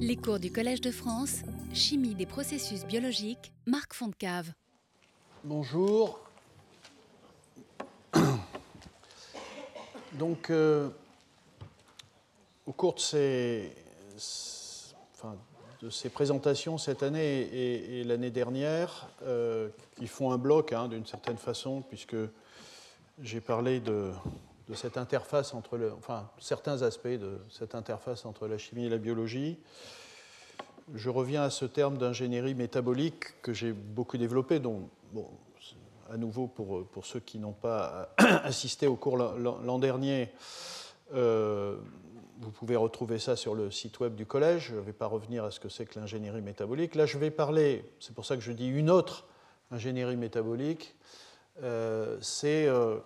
Les cours du Collège de France, Chimie des processus biologiques, Marc Fontcave. Bonjour. Donc, euh, au cours de ces, enfin, de ces, présentations cette année et, l'année dernière, euh, qui font un bloc hein, d'une certaine façon, puisque j'ai parlé de, de cette interface entre enfin, certains aspects de cette interface entre la chimie et la biologie. Je reviens à ce terme d'ingénierie métabolique que j'ai beaucoup développé, bon, à nouveau pour, pour ceux qui n'ont pas assisté au cours l'an dernier, euh, vous pouvez retrouver ça sur le site web du collège. Je ne vais pas revenir à ce que c'est que l'ingénierie métabolique. Là, je vais parler, c'est pour ça que je dis une autre ingénierie métabolique, euh, c'est euh,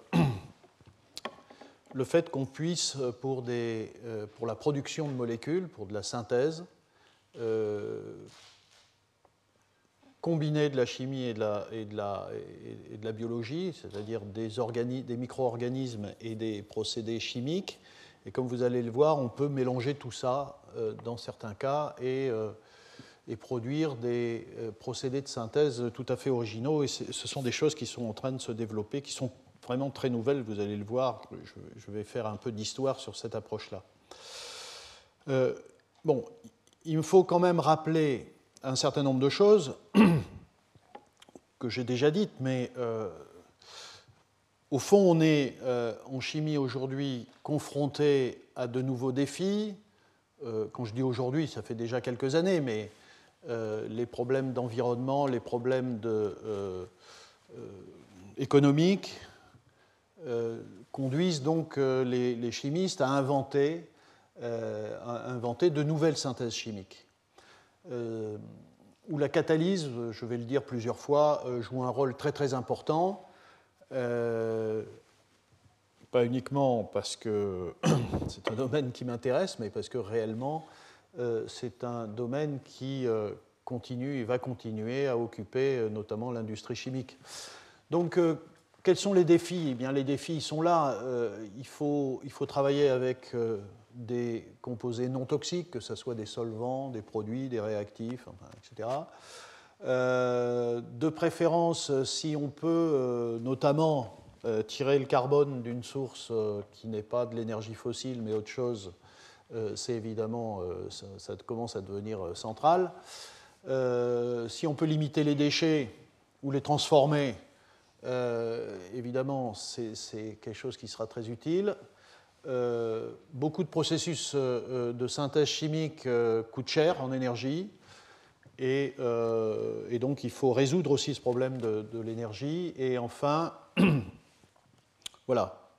le fait qu'on puisse, euh, euh, pour, la production de molécules, pour de la synthèse, euh, combiner de la chimie et de la, biologie, c'est-à-dire des, micro-organismes et des procédés chimiques. Et comme vous allez le voir, on peut mélanger tout ça dans certains cas et, et produire des procédés de synthèse tout à fait originaux. Et ce sont des choses qui sont en train de se développer, qui sont vraiment très nouvelle, vous allez le voir. Je, vais faire un peu d'histoire sur cette approche-là. Euh, bon, il me faut quand même rappeler un certain nombre de choses que j'ai déjà dites, mais euh, au fond, on est euh, en chimie aujourd'hui confronté à de nouveaux défis. Quand je dis aujourd'hui, ça fait déjà quelques années, mais les problèmes d'environnement, les problèmes de, économiques, euh, conduisent donc euh, les, chimistes à inventer, euh, à inventer, de nouvelles synthèses chimiques. où la catalyse, je vais le dire plusieurs fois, joue un rôle très très important. pas uniquement parce que c'est un domaine qui m'intéresse, mais parce que réellement, c'est un domaine qui continue et va continuer à occuper notamment l'industrie chimique. Donc, quels sont les défis? Eh bien, Les défis sont là. Euh, il, faut, il, faut, travailler avec euh, des composés non toxiques, que ce soit des solvants, des produits, des réactifs, etc. Euh, de préférence, si on peut notamment tirer le carbone d'une source qui n'est pas de l'énergie fossile, mais autre chose, c'est évidemment, ça, commence à devenir central. si on peut limiter les déchets ou les transformer, euh, évidemment, c'est quelque chose qui sera très utile. Euh, beaucoup de processus euh, de synthèse chimique coûtent cher en énergie. Et, donc, il faut résoudre aussi ce problème de, de l'énergie. Et enfin, voilà,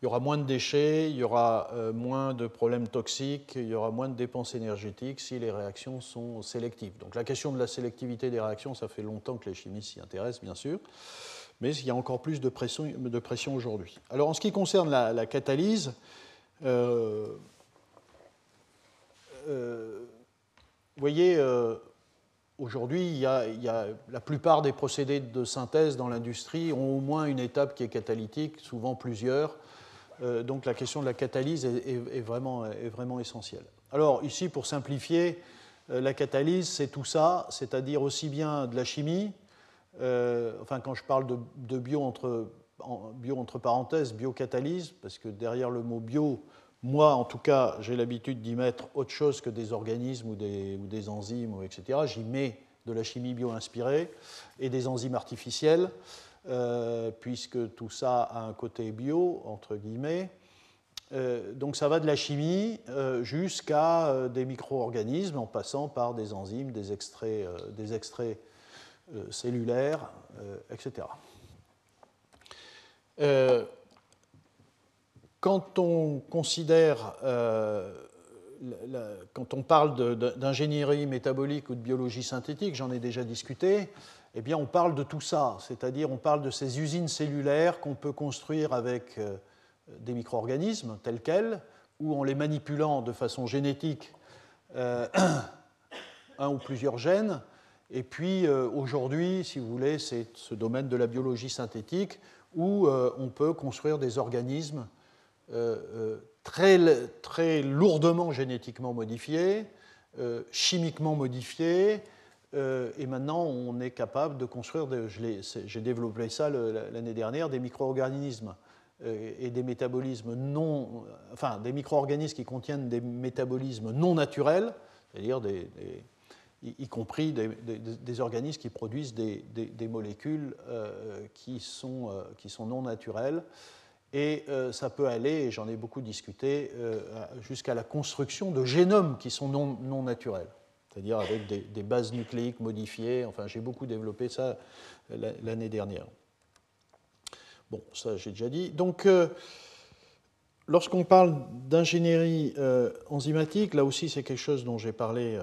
il y aura moins de déchets, il y aura moins de problèmes toxiques, il y aura moins de dépenses énergétiques si les réactions sont sélectives. Donc, la question de la sélectivité des réactions, ça fait longtemps que les chimistes s'y intéressent, bien sûr mais il y a encore plus de pression, aujourd'hui. Alors en ce qui concerne la, catalyse, euh, euh, vous voyez, euh, aujourd'hui, il, y a la plupart des procédés de synthèse dans l'industrie ont au moins une étape qui est catalytique, souvent plusieurs. Euh, donc la question de la catalyse est, vraiment, essentielle. Alors ici, pour simplifier, euh, la catalyse, c'est tout ça, c'est-à-dire aussi bien de la chimie, euh, enfin quand je parle de, bio, entre, en, bio entre parenthèses, biocatalyse, parce que derrière le mot bio, moi en tout cas, j'ai l'habitude d'y mettre autre chose que des organismes ou des, enzymes, etc. J'y mets de la chimie bio-inspirée et des enzymes artificielles, euh, puisque tout ça a un côté bio, entre guillemets. Euh, donc ça va de la chimie jusqu'à des micro-organismes en passant par des enzymes, des extraits, des extraits euh, cellulaires, euh, etc. Euh, quand on considère, quand on parle d'ingénierie métabolique ou de biologie synthétique, j'en ai déjà discuté, eh bien on parle de tout ça, c'est-à-dire on parle de ces usines cellulaires qu'on peut construire avec des micro-organismes tels quels, ou en les manipulant de façon génétique un ou plusieurs gènes, et puis euh, aujourd'hui, si vous voulez, c'est ce domaine de la biologie synthétique où euh, on peut construire des organismes euh, très, très, lourdement génétiquement modifiés chimiquement modifiés, et maintenant on est capable de construire, j'ai développé ça l'année dernière, des micro-organismes et des métabolismes non, enfin des micro-organismes qui contiennent des métabolismes non naturels, c'est-à-dire des, y, compris des, organismes qui produisent des, molécules qui, sont, qui sont non naturelles. Et euh, ça peut aller, et j'en ai beaucoup discuté, euh, jusqu'à la construction de génomes qui sont non, non naturels, c'est-à-dire avec des, bases nucléiques modifiées. Enfin, j'ai beaucoup développé ça euh, l'année dernière. Bon, ça j'ai déjà dit. Donc, lorsqu'on parle d'ingénierie enzymatique, là aussi c'est quelque chose dont j'ai parlé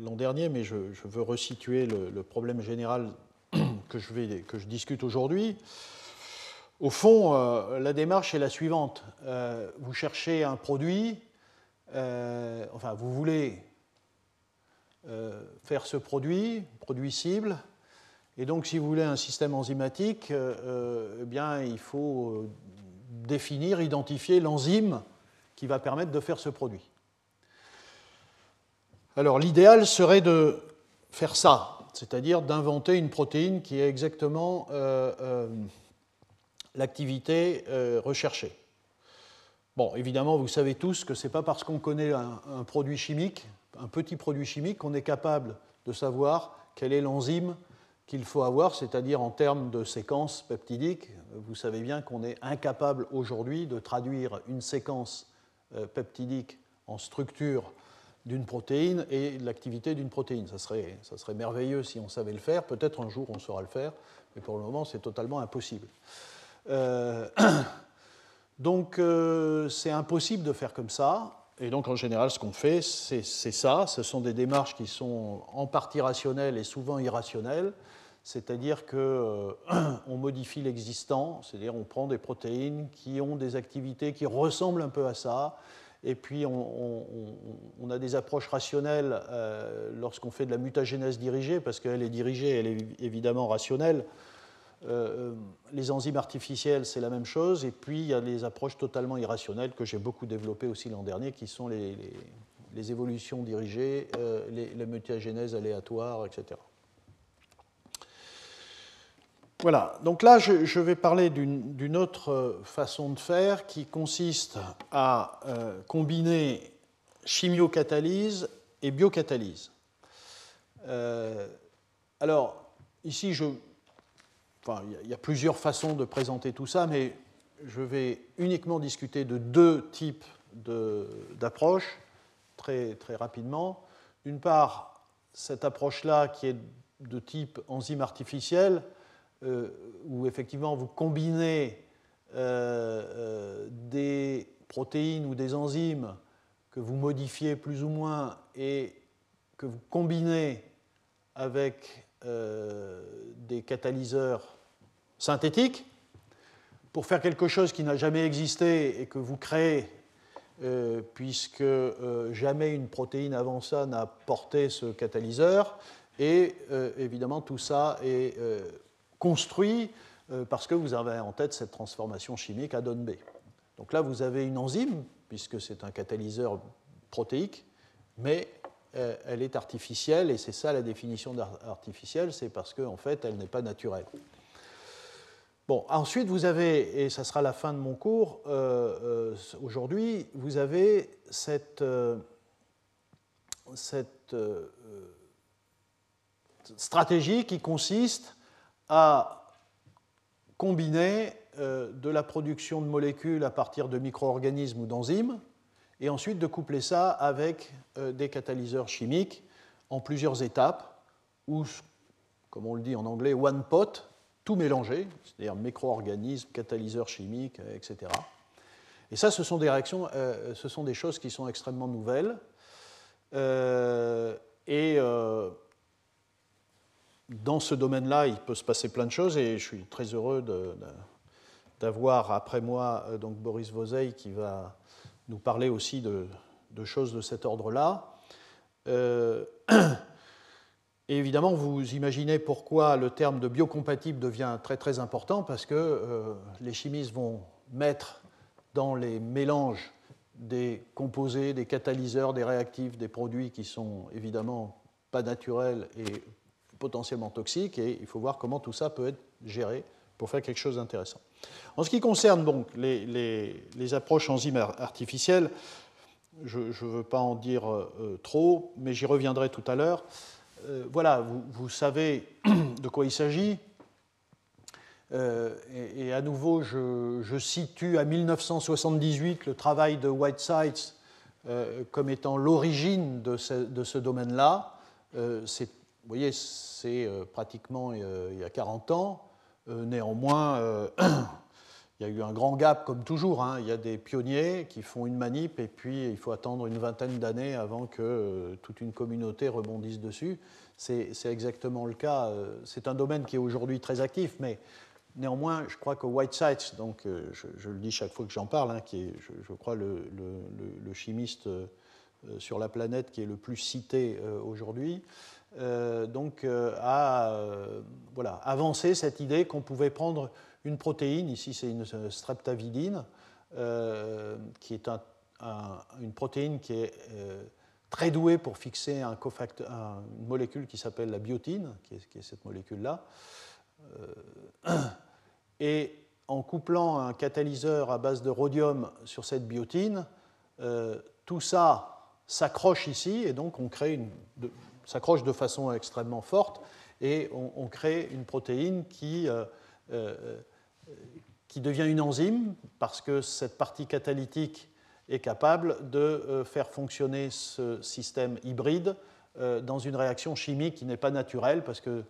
l'an dernier, mais je, veux resituer le, problème général que je, discute aujourd'hui. Au fond, euh, la démarche est la suivante. Euh, vous cherchez un produit, euh, enfin, vous voulez faire ce produit, produit cible, et donc si vous voulez un système enzymatique, eh bien, il faut définir, identifier l'enzyme qui va permettre de faire ce produit. Alors, l'idéal serait de faire ça, c'est-à-dire d'inventer une protéine qui est exactement l'activité euh, recherchée. Bon, évidemment, vous savez tous que ce n'est pas parce qu'on connaît un, produit chimique, un petit produit chimique, qu'on est capable de savoir quelle est l'enzyme qu'il faut avoir, c'est-à-dire en termes de séquence peptidique. Vous savez bien qu'on est incapable aujourd'hui de traduire une séquence euh, peptidique en structure d'une protéine et l'activité d'une protéine. Ça serait, merveilleux si on savait le faire. Peut-être un jour on saura le faire, mais pour le moment c'est totalement impossible. Euh, donc euh, c'est impossible de faire comme ça. Et donc en général, ce qu'on fait, c'est ça. Ce sont des démarches qui sont en partie rationnelles et souvent irrationnelles. C'est-à-dire qu'on euh, modifie l'existant, c'est-à-dire on prend des protéines qui ont des activités qui ressemblent un peu à ça, et puis on, a des approches rationnelles lorsqu'on fait de la mutagénèse dirigée, parce qu'elle est dirigée, elle est évidemment rationnelle. Euh, les enzymes artificielles, c'est la même chose. Et puis, il y a les approches totalement irrationnelles que j'ai beaucoup développées aussi l'an dernier, qui sont les, évolutions dirigées, euh, les, les, mutagénèses aléatoires, etc. Voilà, donc là, je, vais parler d'une autre façon de faire qui consiste à euh, combiner chimiocatalyse et biocatalyse. alors, ici, je, il y, a plusieurs façons de présenter tout ça, mais je vais uniquement discuter de deux types d'approches très, très rapidement. D'une part, cette approche-là qui est de type enzyme artificielle, euh, où effectivement vous combinez euh, euh, des protéines ou des enzymes que vous modifiez plus ou moins et que vous combinez avec des catalyseurs synthétique pour faire quelque chose qui n'a jamais existé et que vous créez, euh, puisque euh, jamais une protéine avant ça n'a porté ce catalyseur. Et euh, évidemment, tout ça est construit parce que vous avez en tête cette transformation chimique à donne B. Donc là, vous avez une enzyme, puisque c'est un catalyseur protéique, mais elle est artificielle, et c'est ça la définition d'artificielle, c'est parce qu'en en fait, elle n'est pas naturelle. Bon, ensuite, vous avez, et ça sera la fin de mon cours euh, euh, aujourd'hui, vous avez euh, cette stratégie qui consiste à combiner de la production de molécules à partir de micro-organismes ou d'enzymes, et ensuite de coupler ça avec des catalyseurs chimiques en plusieurs étapes, ou, comme on le dit en anglais, one pot, tout mélanger, c'est-à-dire micro-organismes, catalyseurs chimiques, euh, etc. Et ça, ce sont des réactions, euh, ce sont des choses qui sont extrêmement nouvelles. Euh, et dans ce domaine-là, il peut se passer plein de choses, et je suis très heureux d'avoir après moi donc Boris Vozeil qui va nous parler aussi de, choses de cet ordre-là. Et évidemment, vous imaginez pourquoi le terme de biocompatible devient très très important, parce que euh, les chimistes vont mettre dans les mélanges des composés, des catalyseurs, des réactifs, des produits qui sont évidemment pas naturels et potentiellement toxiques, et il faut voir comment tout ça peut être géré pour faire quelque chose d'intéressant. En ce qui concerne donc les, approches enzymes artificielles, je ne veux pas en dire euh, trop, mais j'y reviendrai tout à l'heure. Euh, voilà, vous, savez de quoi il s'agit. Euh, et, à nouveau, je, situe à 1978 le travail de Whitesides comme étant l'origine de ce, domaine-là. Vous voyez, c'est pratiquement il y a 40 ans. néanmoins, il y a eu un grand gap, comme toujours. Hein. Il y a des pionniers qui font une manip et puis il faut attendre une vingtaine d'années avant que euh, toute une communauté rebondisse dessus. C'est exactement le cas. Euh, c'est un domaine qui est aujourd'hui très actif, mais néanmoins, je crois que Whitesides, donc euh, je, le dis chaque fois que j'en parle, hein, qui est, je, crois, le, chimiste sur la planète qui est le plus cité aujourd'hui, donc a voilà, avancé cette idée qu'on pouvait prendre une protéine, ici c'est une streptavidine, euh, qui est une protéine qui est euh, très douée pour fixer un une molécule qui s'appelle la biotine, qui est, cette molécule-là. Euh, et en couplant un catalyseur à base de rhodium sur cette biotine, tout ça s'accroche ici et donc on crée une, s'accroche de façon extrêmement forte et on, crée une protéine qui qui devient une enzyme parce que cette partie catalytique est capable de euh, faire fonctionner ce système hybride euh, dans une réaction chimique qui n'est pas naturelle parce que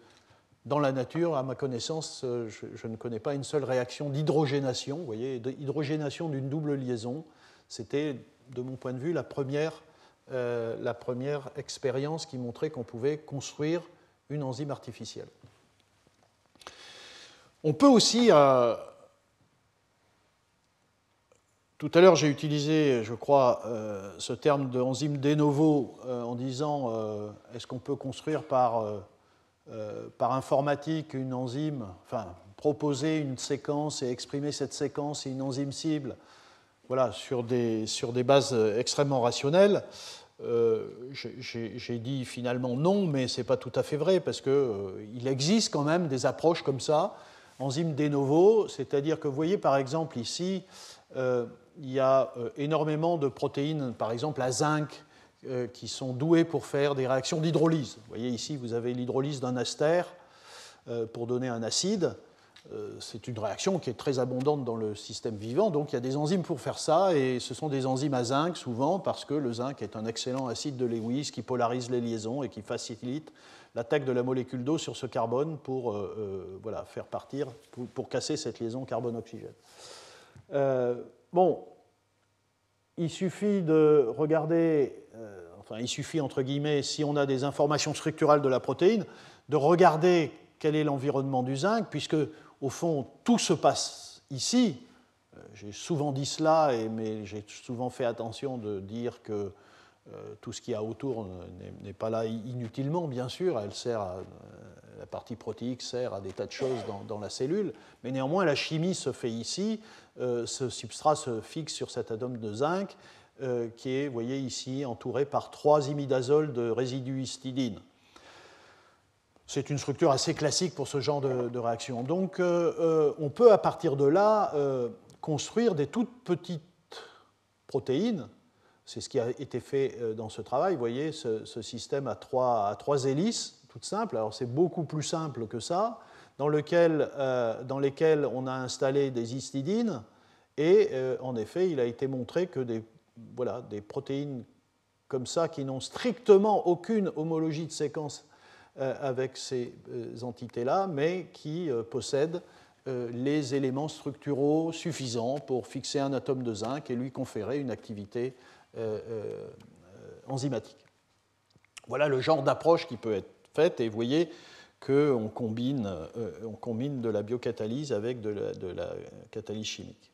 dans la nature, à ma connaissance, euh, je, ne connais pas une seule réaction d'hydrogénation. Voyez, d'hydrogénation d'une double liaison, c'était, de mon point de vue, la première, la première expérience qui montrait qu'on pouvait construire une enzyme artificielle. On peut aussi tout à l'heure, j'ai utilisé, je crois, euh, ce terme d'enzyme de novo euh, en disant euh, est-ce qu'on peut construire par, par informatique une enzyme, enfin, proposer une séquence et exprimer cette séquence et une enzyme cible voilà, sur, des, bases extrêmement rationnelles J'ai dit finalement non, mais ce n'est pas tout à fait vrai parce qu'il existe quand même des approches comme ça, enzyme de novo, c'est-à-dire que vous voyez par exemple ici, il y a euh, énormément de protéines, par exemple à zinc, euh, qui sont douées pour faire des réactions d'hydrolyse. Vous voyez ici, vous avez l'hydrolyse d'un aster euh, pour donner un acide. C'est une réaction qui est très abondante dans le système vivant, donc il y a des enzymes pour faire ça, et ce sont des enzymes à zinc souvent, parce que le zinc est un excellent acide de Lewis qui polarise les liaisons et qui facilite l'attaque de la molécule d'eau sur ce carbone pour voilà, faire partir, pour, casser cette liaison carbone-oxygène. Bon, il suffit de regarder, euh, enfin il suffit entre guillemets, si on a des informations structurales de la protéine, de regarder quel est l'environnement du zinc, puisque au fond tout se passe ici. Euh, j'ai souvent dit cela, mais j'ai souvent fait attention de dire que euh, tout ce qu'il y a autour n'est pas là inutilement, bien sûr. Elle sert la partie protéique sert à des tas de choses dans, la cellule, mais néanmoins la chimie se fait ici. Euh, ce substrat se fixe sur cet atome de zinc euh, qui est, vous voyez ici, entouré par trois imidazoles de résidus histidine. C'est une structure assez classique pour ce genre de, réaction. Donc on peut à partir de là construire des toutes petites protéines c'est ce qui a été fait euh, dans ce travail. Vous voyez, ce, système à trois, trois, hélices, toutes simples. Alors c'est beaucoup plus simple que ça, dans, lequel, euh, dans lesquelles on a installé des histidines. Et euh, en effet, il a été montré que des, voilà, des protéines comme ça, qui n'ont strictement aucune homologie de séquence avec ces entités-là, mais qui possèdent les éléments structuraux suffisants pour fixer un atome de zinc et lui conférer une activité euh, euh, enzymatique. Voilà le genre d'approche qui peut être faite, et vous voyez qu'on combine, euh, on combine de la biocatalyse avec de la, catalyse chimique.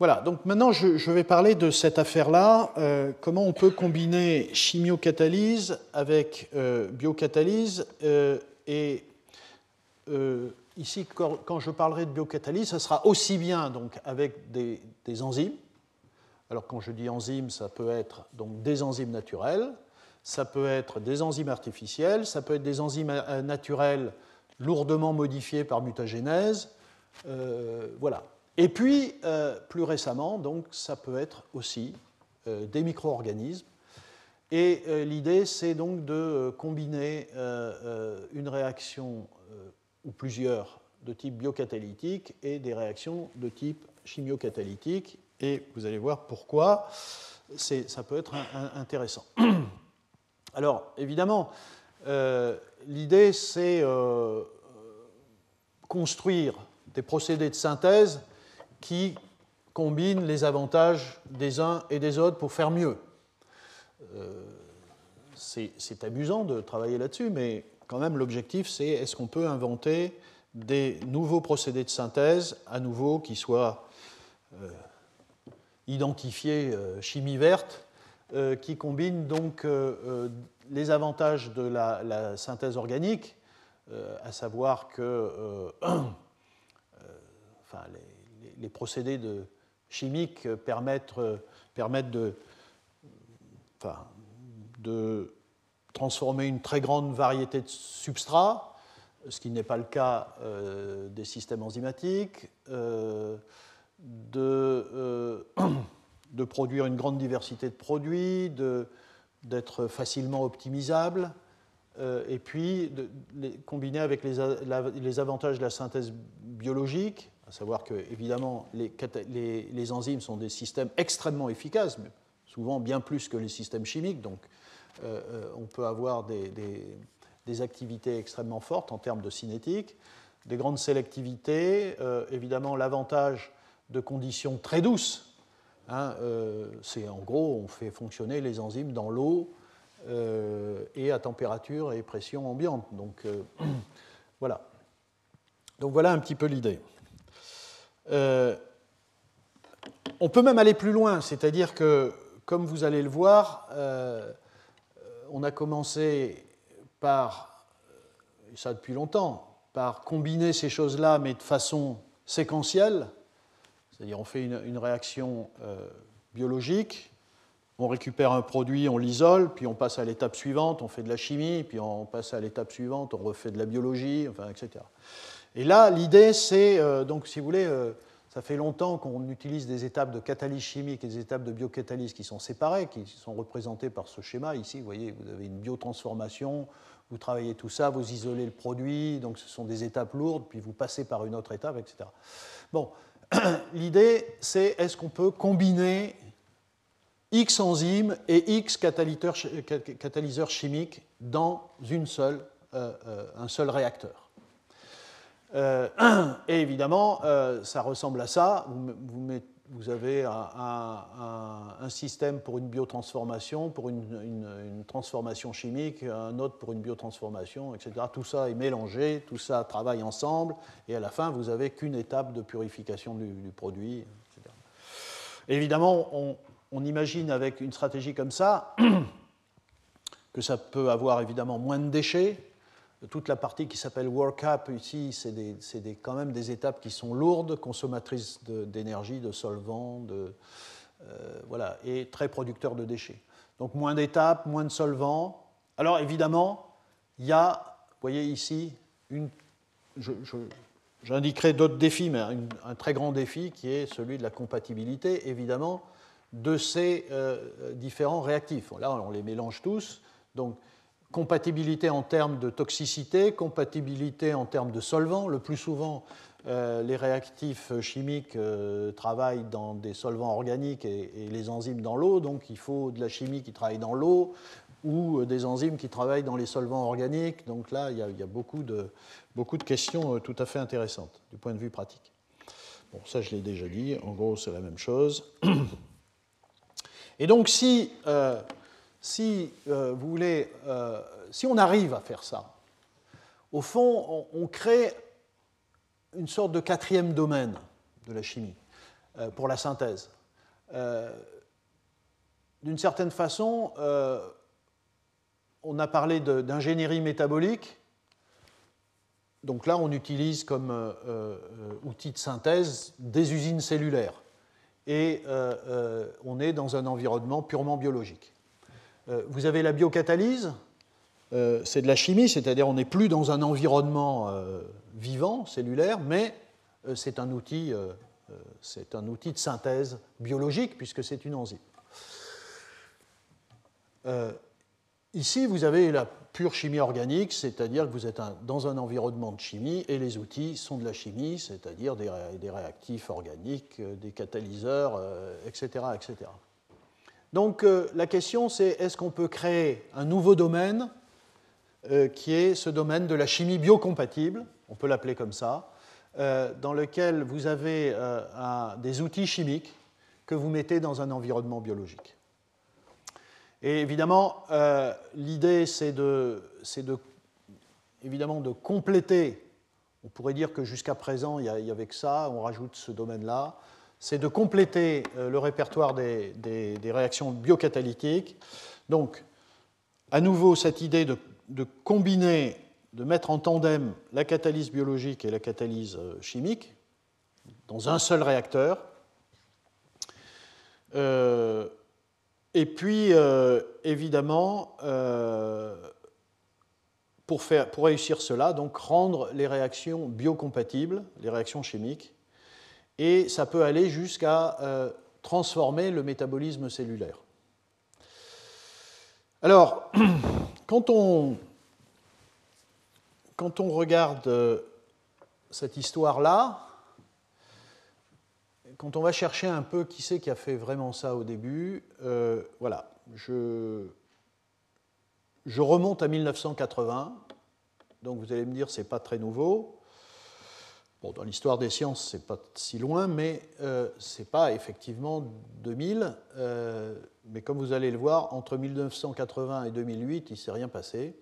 Voilà, donc maintenant je, vais parler de cette affaire-là, comment on peut combiner chimiocatalyse avec biocatalyse. et ici, quand, je parlerai de biocatalyse, ce sera aussi bien donc, avec des enzymes, Alors quand je dis enzymes, ça peut être donc des enzymes naturelles, ça peut être des enzymes artificielles, ça peut être des enzymes euh, naturelles lourdement modifiées par mutagénèse. Euh, voilà. Et puis, euh, plus récemment, donc, ça peut être aussi des micro-organismes. Et l'idée, c'est donc de combiner une réaction ou plusieurs de type biocatalytique et des réactions de type chimiocatalytique. Et vous allez voir pourquoi ça peut être intéressant. Alors, évidemment, euh, l'idée, c'est euh, construire des procédés de synthèse qui combinent les avantages des uns et des autres pour faire mieux. Euh, c'est amusant de travailler là-dessus, mais quand même, l'objectif, c'est est-ce qu'on peut inventer des nouveaux procédés de synthèse, à nouveau, qui soient identifiés chimie verte, euh, qui combine donc euh, euh, les avantages de la, synthèse organique, à savoir que enfin, les, procédés de, chimiques permettent, permettent de, transformer une très grande variété de substrats, ce qui n'est pas le cas des systèmes enzymatiques, de de produire une grande diversité de produits, d'être facilement optimisable, euh, et puis de, les, combiner avec les, les, avantages de la synthèse biologique, à savoir que évidemment les, enzymes sont des systèmes extrêmement efficaces, souvent bien plus que les systèmes chimiques, donc euh, euh, on peut avoir des, activités extrêmement fortes en termes de cinétique, des grandes sélectivités, évidemment l'avantage de conditions très douces Hein, euh, c'est en gros, on fait fonctionner les enzymes dans l'eau euh, et à température et pression ambiante. Donc euh, voilà. Donc voilà un petit peu l'idée. On peut même aller plus loin, c'est-à-dire que, comme vous allez le voir, on a commencé par, et ça depuis longtemps, par combiner ces choses-là, mais de façon séquentielle, c'est-à-dire on fait une, réaction euh, biologique, on récupère un produit, on l'isole, puis on passe à l'étape suivante, on fait de la chimie, puis on passe à l'étape suivante, on refait de la biologie, enfin, etc. Et là, l'idée, c'est, euh, donc si vous voulez, euh, ça fait longtemps qu'on utilise des étapes de catalyse chimique et des étapes de biocatalyse qui sont séparées, qui sont représentées par ce schéma. Ici, vous voyez, vous avez une biotransformation, vous travaillez tout ça, vous isolez le produit, donc ce sont des étapes lourdes, puis vous passez par une autre étape, etc. Bon, l'idée, c'est est-ce qu'on peut combiner X enzymes et X catalyseurs chimiques dans une seule, euh, un seul réacteur? Euh, et évidemment, ça ressemble à ça. Vous avez un, système pour une biotransformation, pour une, transformation chimique, un autre pour une biotransformation, etc. Tout ça est mélangé, tout ça travaille ensemble, et à la fin, vous n'avez qu'une étape de purification du, produit, etc. Évidemment, on, on, imagine avec une stratégie comme ça que ça peut avoir évidemment moins de déchets, toute la partie qui s'appelle workup ici, c'est quand même des étapes qui sont lourdes, consommatrices d'énergie, de, solvants, de, euh, voilà, et très producteurs de déchets. Donc moins d'étapes, moins de solvants. Alors évidemment, il y a, vous voyez ici, j'indiquerai d'autres défis, mais un, très grand défi qui est celui de la compatibilité, évidemment, de ces euh, différents réactifs. Là, on les mélange tous. Donc, compatibilité en termes de toxicité, compatibilité en termes de solvants. Le plus souvent, euh, les réactifs chimiques euh, travaillent dans des solvants organiques et, les enzymes dans l'eau, donc il faut de la chimie qui travaille dans l'eau ou euh, des enzymes qui travaillent dans les solvants organiques. Donc là, il y a, beaucoup, de, beaucoup, de, questions tout à fait intéressantes du point de vue pratique. Bon, ça je l'ai déjà dit, en gros c'est la même chose. Et donc si si euh, vous voulez, euh, si on arrive à faire ça, au fond, on, crée une sorte de quatrième domaine de la chimie euh, pour la synthèse. D'une certaine façon, on a parlé d'ingénierie métabolique. Donc là, on utilise comme outil de synthèse des usines cellulaires. et on est dans un environnement purement biologique. Vous avez la biocatalyse, c'est de la chimie, c'est-à-dire on n'est plus dans un environnement vivant, cellulaire, mais c'est un outil c'est un outil de synthèse biologique puisque c'est une enzyme. Euh, ici, vous avez la pure chimie organique, c'est-à-dire que vous êtes dans un environnement de chimie et les outils sont de la chimie, c'est-à-dire des, réactifs organiques, euh, des catalyseurs, etc., euh, etc. Donc la question c'est est-ce qu'on peut créer un nouveau domaine qui est ce domaine de la chimie biocompatible, on peut l'appeler comme ça, dans lequel vous avez des outils chimiques que vous mettez dans un environnement biologique. Et évidemment, euh, l'idée, c'est de, de, compléter, on pourrait dire que jusqu'à présent, il y, avait que ça, on rajoute ce domaine-là, c'est de compléter euh, le répertoire des, réactions biocatalytiques. Donc, à nouveau, cette idée de, combiner, de mettre en tandem la catalyse biologique et la catalyse euh, chimique dans un seul réacteur. Euh, et puis, évidemment, pour réussir cela, donc rendre les réactions biocompatibles, les réactions chimiques, et ça peut aller jusqu'à euh, transformer le métabolisme cellulaire. Alors, quand on, quand on regarde cette histoire-là, quand on va chercher un peu qui c'est qui a fait vraiment ça au début, euh, voilà, je, je remonte à 1980, donc vous allez me dire c'est pas très nouveau. Dans l'histoire des sciences, c'est pas si loin, mais euh, c'est pas effectivement 2000. Euh, mais comme vous allez le voir, entre 1980 et 2008, il s'est rien passé.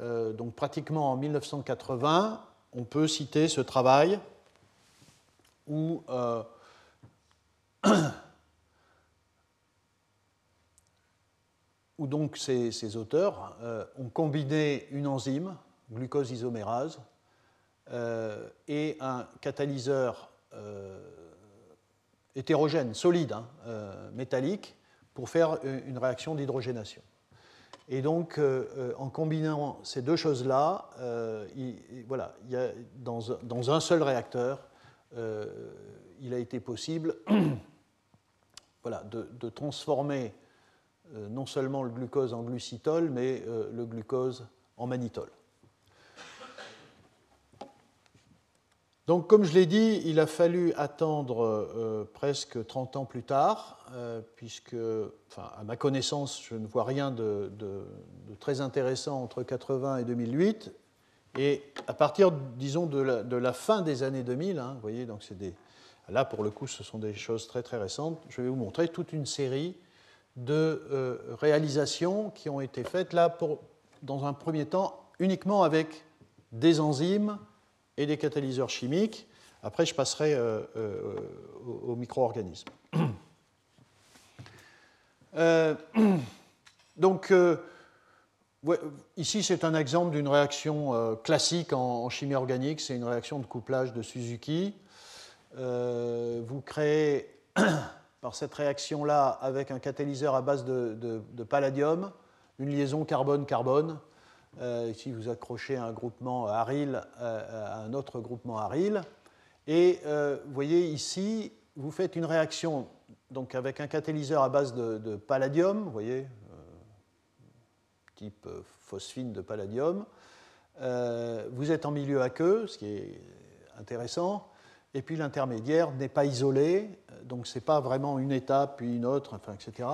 Euh, donc pratiquement en 1980, on peut citer ce travail où où donc ces, auteurs euh, ont combiné une enzyme, glucose isomérase, euh, et un catalyseur euh, hétérogène, solide, hein, métallique, pour faire une réaction d'hydrogénation. Et donc, en combinant ces deux choses-là, voilà, il y a, dans, un seul réacteur, il a été possible voilà, de, transformer euh, non seulement le glucose en glucitol, mais euh, le glucose en mannitol. Donc, comme je l'ai dit, il a fallu attendre euh, presque 30 ans plus tard, puisque, enfin, à ma connaissance, je ne vois rien de, très intéressant entre 80 et 2008. Et à partir, disons, de la, fin des années 2000, hein, vous voyez, donc c'est des, Là, pour le coup, ce sont des choses très très récentes. Je vais vous montrer toute une série de euh, réalisations qui ont été faites là, pour, dans un premier temps, uniquement avec des enzymes et des catalyseurs chimiques. Après, je passerai euh, euh, aux, micro-organismes. donc, ici, c'est un exemple d'une réaction classique en, chimie organique. C'est une réaction de couplage de Suzuki. Euh, vous créez par cette réaction-là avec un catalyseur à base de, palladium une liaison carbone-carbone. Euh, ici, vous accrochez un groupement aryl à un autre groupement aryl. Et euh, vous voyez ici, vous faites une réaction donc avec un catalyseur à base de, palladium, voyez, type phosphine de palladium. vous êtes en milieu aqueux, ce qui est intéressant. Et puis l'intermédiaire n'est pas isolé, donc ce n'est pas vraiment une étape puis une autre, enfin, etc.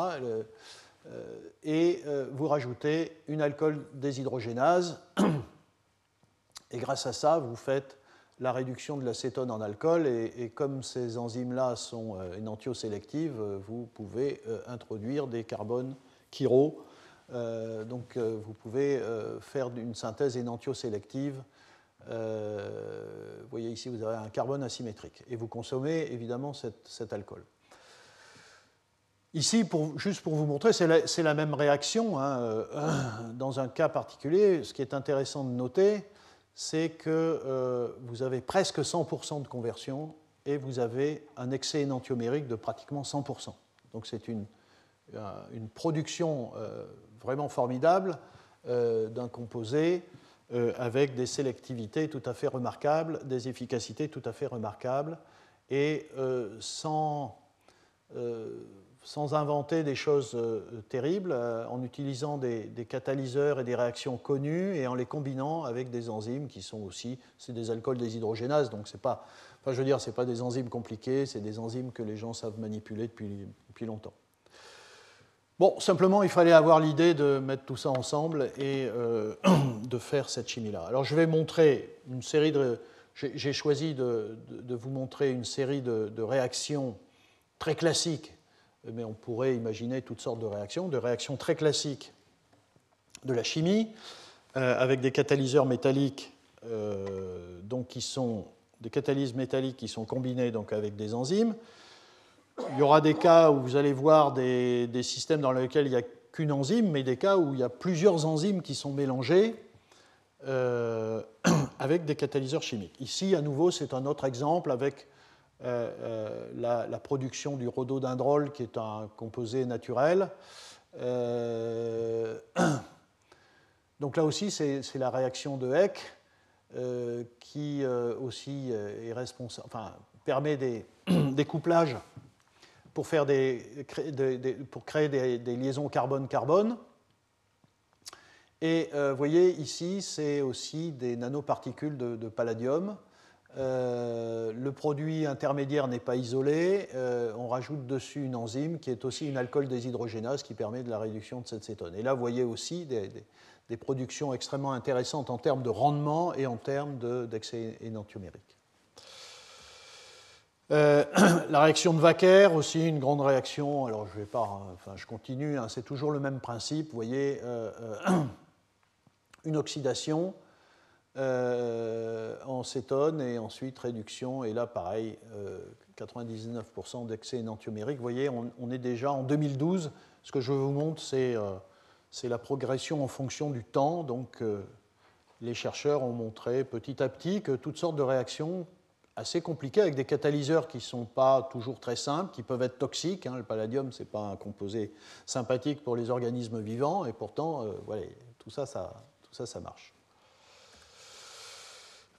Et euh, vous rajoutez une alcool déshydrogénase, et grâce à ça, vous faites la réduction de l'acétone en alcool, et, comme ces enzymes-là sont euh, énantiosélectives, vous pouvez euh, introduire des carbones chiro. donc vous pouvez faire une synthèse énantiosélective euh, vous voyez ici, vous avez un carbone asymétrique. Et vous consommez évidemment cet, alcool. Ici, juste pour vous montrer, c'est la, même réaction. Hein, euh, dans un cas particulier, ce qui est intéressant de noter, c'est que euh, vous avez presque 100% de conversion et vous avez un excès énantiomérique de pratiquement 100%. Donc c'est une, une, production vraiment formidable d'un composé avec des sélectivités tout à fait remarquables, des efficacités tout à fait remarquables, et sans sans inventer des choses euh, terribles, euh, en utilisant des, catalyseurs et des réactions connues et en les combinant avec des enzymes qui sont aussi, c'est des alcools déshydrogénases, donc c'est pas, enfin je veux dire, c'est pas des enzymes compliquées, c'est des enzymes que les gens savent manipuler depuis, depuis longtemps. Bon, simplement, il fallait avoir l'idée de mettre tout ça ensemble et euh, de faire cette chimie-là. Alors, je vais montrer une série de. J'ai choisi de, vous montrer une série de réactions très classiques mais on pourrait imaginer toutes sortes de réactions, de réactions très classiques de la chimie, euh, avec des catalyseurs métalliques, euh, donc qui sont des catalyses métalliques qui sont combinés donc avec des enzymes. Il y aura des cas où vous allez voir des, systèmes dans lesquels il n'y a qu'une enzyme, mais des cas où il y a plusieurs enzymes qui sont mélangées euh, avec des catalyseurs chimiques. Ici, à nouveau, c'est un autre exemple avec euh, euh, la, production du rhododendrol, qui est un composé naturel. Euh, donc là aussi, c'est la réaction de Heck qui aussi est responsable, enfin, permet des, couplages pour, créer des, liaisons carbone-carbone. Et vous voyez ici, c'est aussi des nanoparticules de palladium euh, le produit intermédiaire n'est pas isolé, euh, on rajoute dessus une enzyme qui est aussi une alcool déshydrogénase qui permet de la réduction de cette cétone. Et là, vous voyez aussi des, productions extrêmement intéressantes en termes de rendement et en termes d'excès énantiomérique. Euh, la réaction de Wacker, aussi une grande réaction. Alors je vais pas, hein, enfin je continue, hein, c'est toujours le même principe. Vous voyez, une oxydation euh, en cétone et ensuite réduction. Et là, pareil, 99% euh, d'excès énantiomérique. Vous voyez, on, est déjà en 2012. Ce que je vous montre, euh, c'est la progression en fonction du temps. Donc, les chercheurs ont montré petit à petit que toutes sortes de réactions assez compliquées avec des catalyseurs qui ne sont pas toujours très simples, qui peuvent être toxiques. Hein. Le palladium, ce n'est pas un composé sympathique pour les organismes vivants, et pourtant, voilà, tout ça, ça, tout ça, ça marche.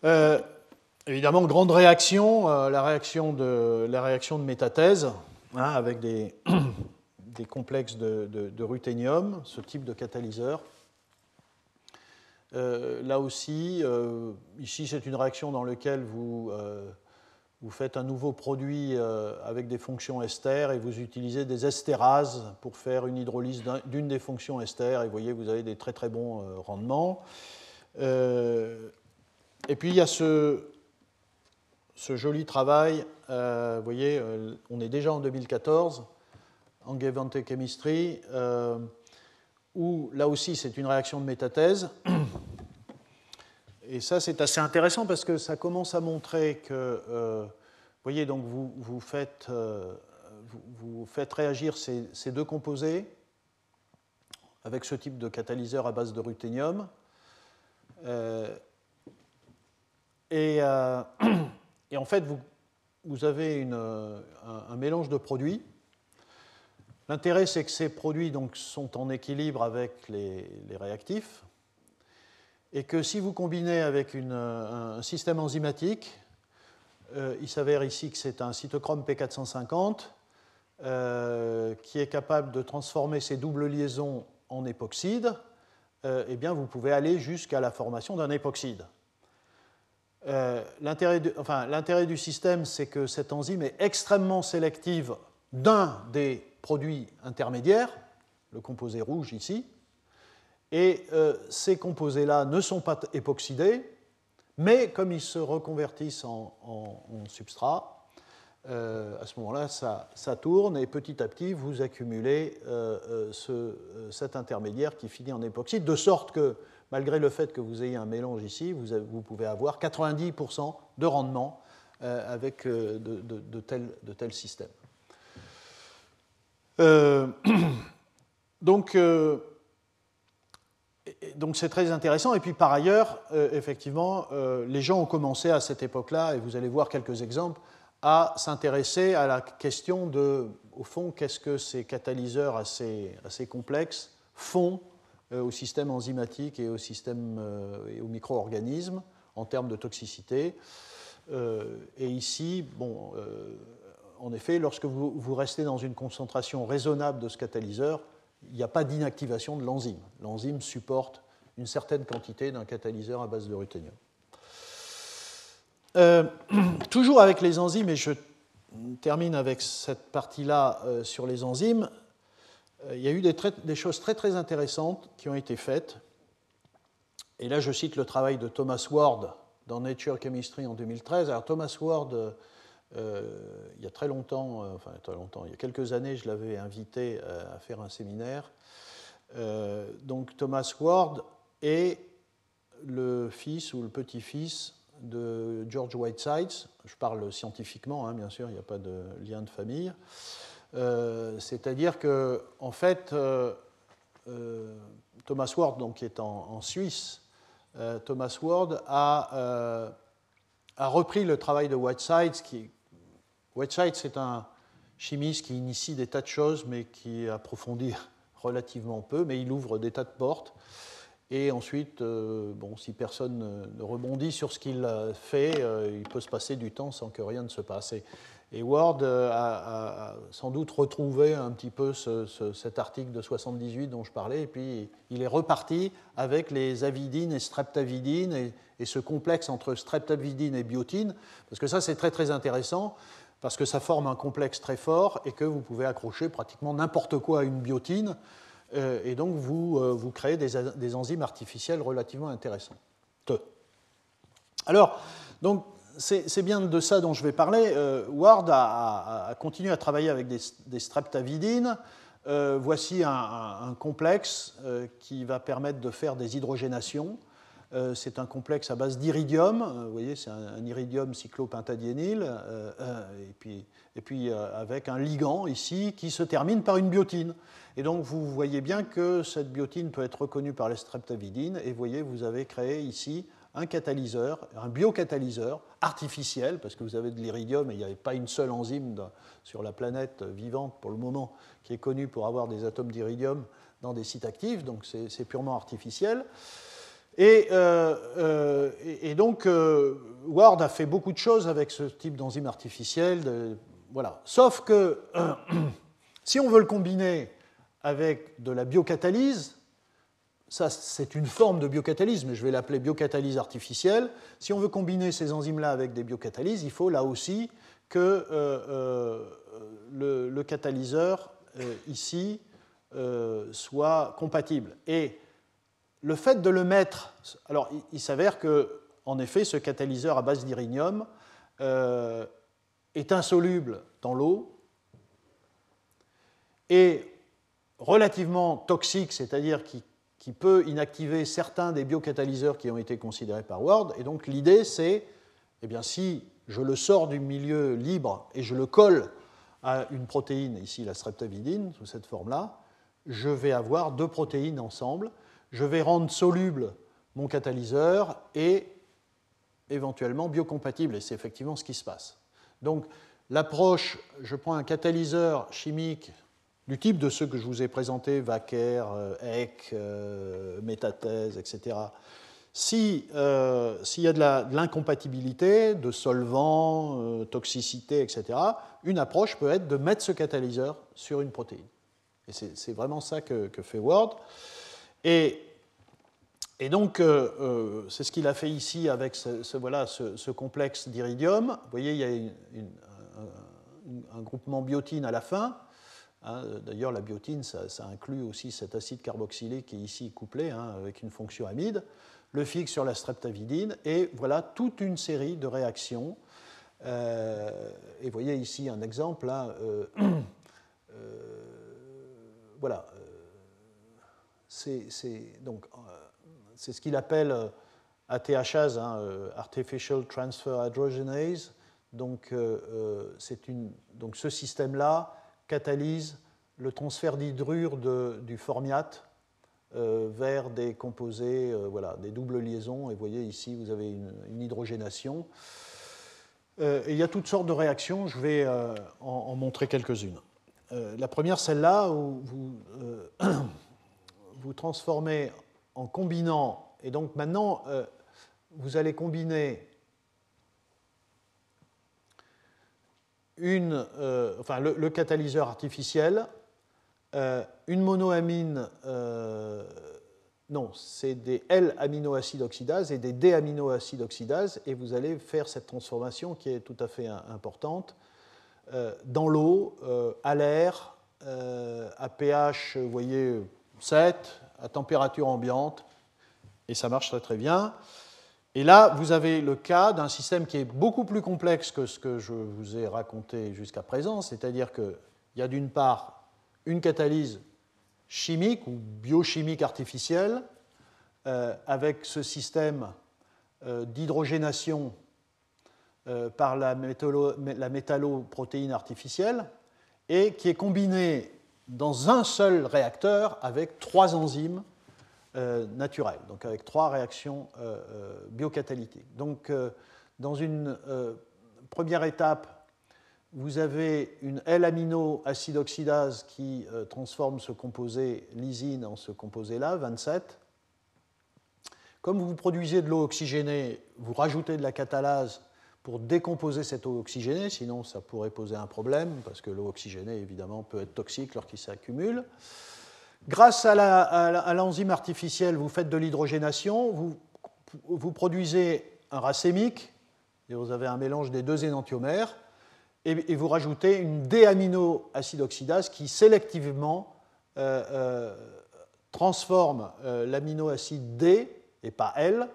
Euh, évidemment, grande réaction, euh, la, réaction de, la réaction de métathèse, hein, avec des, des complexes de, de, ruthénium, ce type de catalyseur. Euh, là aussi, ici c'est une réaction dans laquelle vous, vous faites un nouveau produit avec des fonctions ester et vous utilisez des estérases pour faire une hydrolyse d'une des fonctions ester et vous voyez, vous avez des très très bons rendements. Et puis il y a ce, ce joli travail, euh, vous voyez, euh, on est déjà en 2014, Angevante Chemistry, euh, où là aussi c'est une réaction de métathèse. Et ça c'est assez intéressant parce que ça commence à montrer que, vous voyez, donc vous, vous faites, vous, vous, faites réagir ces, ces, deux composés avec ce type de catalyseur à base de ruthénium. Euh, et, en fait, vous, avez un, mélange de produits. L'intérêt, c'est que ces produits sont en équilibre avec les, réactifs et que si vous combinez avec un, système enzymatique, euh, il s'avère ici que c'est un cytochrome P450 euh, qui est capable de transformer ces doubles liaisons en époxyde, eh bien vous pouvez aller jusqu'à la formation d'un époxyde. Euh, l'intérêt du, système, c'est que cette enzyme est extrêmement sélective d'un des produits intermédiaires, le composé rouge ici, et euh, ces composés-là ne sont pas époxydés, mais comme ils se reconvertissent en, substrat, euh, à ce moment-là, ça, tourne et petit à petit, vous accumulez cet intermédiaire qui finit en époxyde, de sorte que malgré le fait que vous ayez un mélange ici, vous, pouvez avoir 90% de rendement euh, avec euh, de, tels, systèmes. Euh, donc, c'est très intéressant. Et puis par ailleurs, effectivement, les gens ont commencé à cette époque-là, et vous allez voir quelques exemples, à s'intéresser à la question de, au fond, qu'est-ce que ces catalyseurs assez, complexes font au système enzymatique et au système euh, et aux micro-organismes en termes de toxicité. Euh, et ici, bon, en effet, lorsque vous, vous, restez dans une concentration raisonnable de ce catalyseur, il n'y a pas d'inactivation de l'enzyme. L'enzyme supporte une certaine quantité d'un catalyseur à base de ruthénium. toujours avec les enzymes, et je termine avec cette partie-là sur les enzymes, euh, il y a eu des, choses très très intéressantes qui ont été faites. Et là, je cite le travail de Thomas Ward dans Nature Chemistry en 2013. Alors Thomas Ward, euh, il y a très longtemps, euh, enfin très longtemps, il y a quelques années, je l'avais invité à faire un séminaire. donc Thomas Ward est le fils ou le petit-fils de George Whitesides. Je parle scientifiquement, hein, bien sûr, il n'y a pas de lien de famille. Euh, c'est-à-dire que, en fait, euh, euh, Thomas Ward, donc, qui est en, Suisse, Thomas Ward a, repris le travail de Whitesides. Qui, Whitesides, c'est un chimiste qui initie des tas de choses, mais qui approfondit relativement peu, mais il ouvre des tas de portes. Et ensuite, si personne ne rebondit sur ce qu'il fait, il peut se passer du temps sans que rien ne se passe. Ward euh, a, sans doute retrouvé un petit peu cet article de 78 dont je parlais, et puis il est reparti avec les avidines et streptavidines et, ce complexe entre streptavidine et biotine, parce que ça c'est très très intéressant, parce que ça forme un complexe très fort et que vous pouvez accrocher pratiquement n'importe quoi à une biotine, euh, et donc vous, euh, vous créez des, des, enzymes artificielles relativement intéressantes. Alors, donc c'est bien de ça dont je vais parler. Euh, Ward a, continué à travailler avec des, streptavidines. Euh, voici un, complexe euh, qui va permettre de faire des hydrogénations. c'est un complexe à base d'iridium. vous voyez, c'est un, iridium cyclopentadiényle. et puis, et puis avec un ligand ici qui se termine par une biotine. Et donc vous voyez bien que cette biotine peut être reconnue par les streptavidines. Et voyez, vous avez créé ici un catalyseur, un biocatalyseur artificiel, parce que vous avez de l'iridium et il n'y avait pas une seule enzyme sur la planète vivante pour le moment qui est connue pour avoir des atomes d'iridium dans des sites actifs, donc c'est purement artificiel. Et, euh, euh, donc, euh, Ward a fait beaucoup de choses avec ce type d'enzyme artificielle. voilà. Sauf que si on veut le combiner avec de la biocatalyse, ça, c'est une forme de biocatalyse, mais je vais l'appeler biocatalyse artificielle. Si on veut combiner ces enzymes-là avec des biocatalyses, il faut là aussi que euh, euh, le, catalyseur euh, ici soit compatible. Et le fait de le mettre, alors il, s'avère que, en effet, ce catalyseur à base d'irinium est insoluble dans l'eau et relativement toxique, c'est-à-dire qu'il qui peut inactiver certains des biocatalyseurs qui ont été considérés par Ward. Et donc l'idée, c'est, eh bien, si je le sors du milieu libre et je le colle à une protéine, ici la streptavidine, sous cette forme-là, je vais avoir deux protéines ensemble. Je vais rendre soluble mon catalyseur et éventuellement biocompatible. Et c'est effectivement ce qui se passe. Donc l'approche, je prends un catalyseur chimique du type de ceux que je vous ai présentés, Wacker, euh, Eck, euh, Métathèse, etc. Euh, s'il y a de l'incompatibilité, de, solvants, toxicité, etc., une approche peut être de mettre ce catalyseur sur une protéine. Et c'est vraiment ça que, fait Ward. Et, et donc, c'est ce qu'il a fait ici avec ce, voilà, ce, complexe d'iridium. Vous voyez, il y a un, groupement biotine à la fin. Hein, d'ailleurs, la biotine, ça, inclut aussi cet acide carboxylé qui est ici couplé hein, avec une fonction amide, le fixe sur la streptavidine, et voilà toute une série de réactions. Euh, et vous voyez ici un exemple. Euh, euh, voilà. C'est ce qu'il appelle ATHase, hein, Artificial Transfer Hydrogenase. Donc, donc ce système-là catalyse le transfert d'hydrure du formiate euh, vers des composés, euh, voilà, des doubles liaisons. Et vous voyez ici, vous avez une, hydrogénation. il y a toutes sortes de réactions, je vais en, montrer quelques-unes. la première, celle-là, où vous, vous transformez en combinant, et donc maintenant, vous allez combiner une, enfin, le, catalyseur artificiel, une monoamine non, c'est des L-aminoacides oxydases et des D-aminoacides oxydases, et vous allez faire cette transformation qui est tout à fait importante euh, dans l'eau, euh, à l'air, euh, à pH, voyez, 7, à température ambiante, et ça marche très très bien. Et là, vous avez le cas d'un système qui est beaucoup plus complexe que ce que je vous ai raconté jusqu'à présent, c'est-à-dire qu'il y a d'une part une catalyse chimique ou biochimique artificielle euh, avec ce système euh, d'hydrogénation euh, par la, la métalloprotéine artificielle et qui est combiné dans un seul réacteur avec trois enzymes naturelles, donc avec trois réactions biocatalytiques. Donc, dans une première étape, vous avez une L-amino-acide oxydase qui euh, transforme ce composé lysine en ce composé-là, 27. Comme vous produisez de l'eau oxygénée, vous rajoutez de la catalase pour décomposer cette eau oxygénée, sinon ça pourrait poser un problème, parce que l'eau oxygénée, évidemment, peut être toxique lorsqu'il s'accumule. Grâce à l'enzyme artificielle, vous faites de l'hydrogénation, vous, produisez un racémique, et vous avez un mélange des deux énantiomères, et, vous rajoutez une D-amino-acide oxydase qui sélectivement euh, euh, transforme euh, l'aminoacide D, et pas L,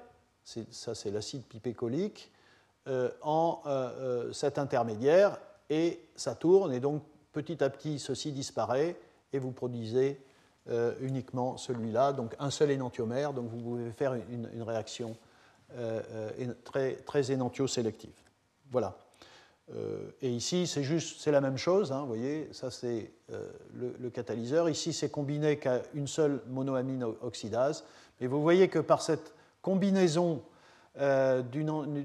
ça c'est l'acide pipécolique, en cet intermédiaire, et ça tourne, et donc petit à petit ceci disparaît, et vous produisez uniquement celui-là, donc un seul énantiomère, donc vous pouvez faire une, réaction très, très énantiosélective. Voilà. Euh, et ici, c'est juste, c'est la même chose. Hein, vous voyez, ça c'est euh, le, catalyseur. Ici, c'est combiné qu'à une seule monoamine oxydase. Mais vous voyez que par cette combinaison euh, d'une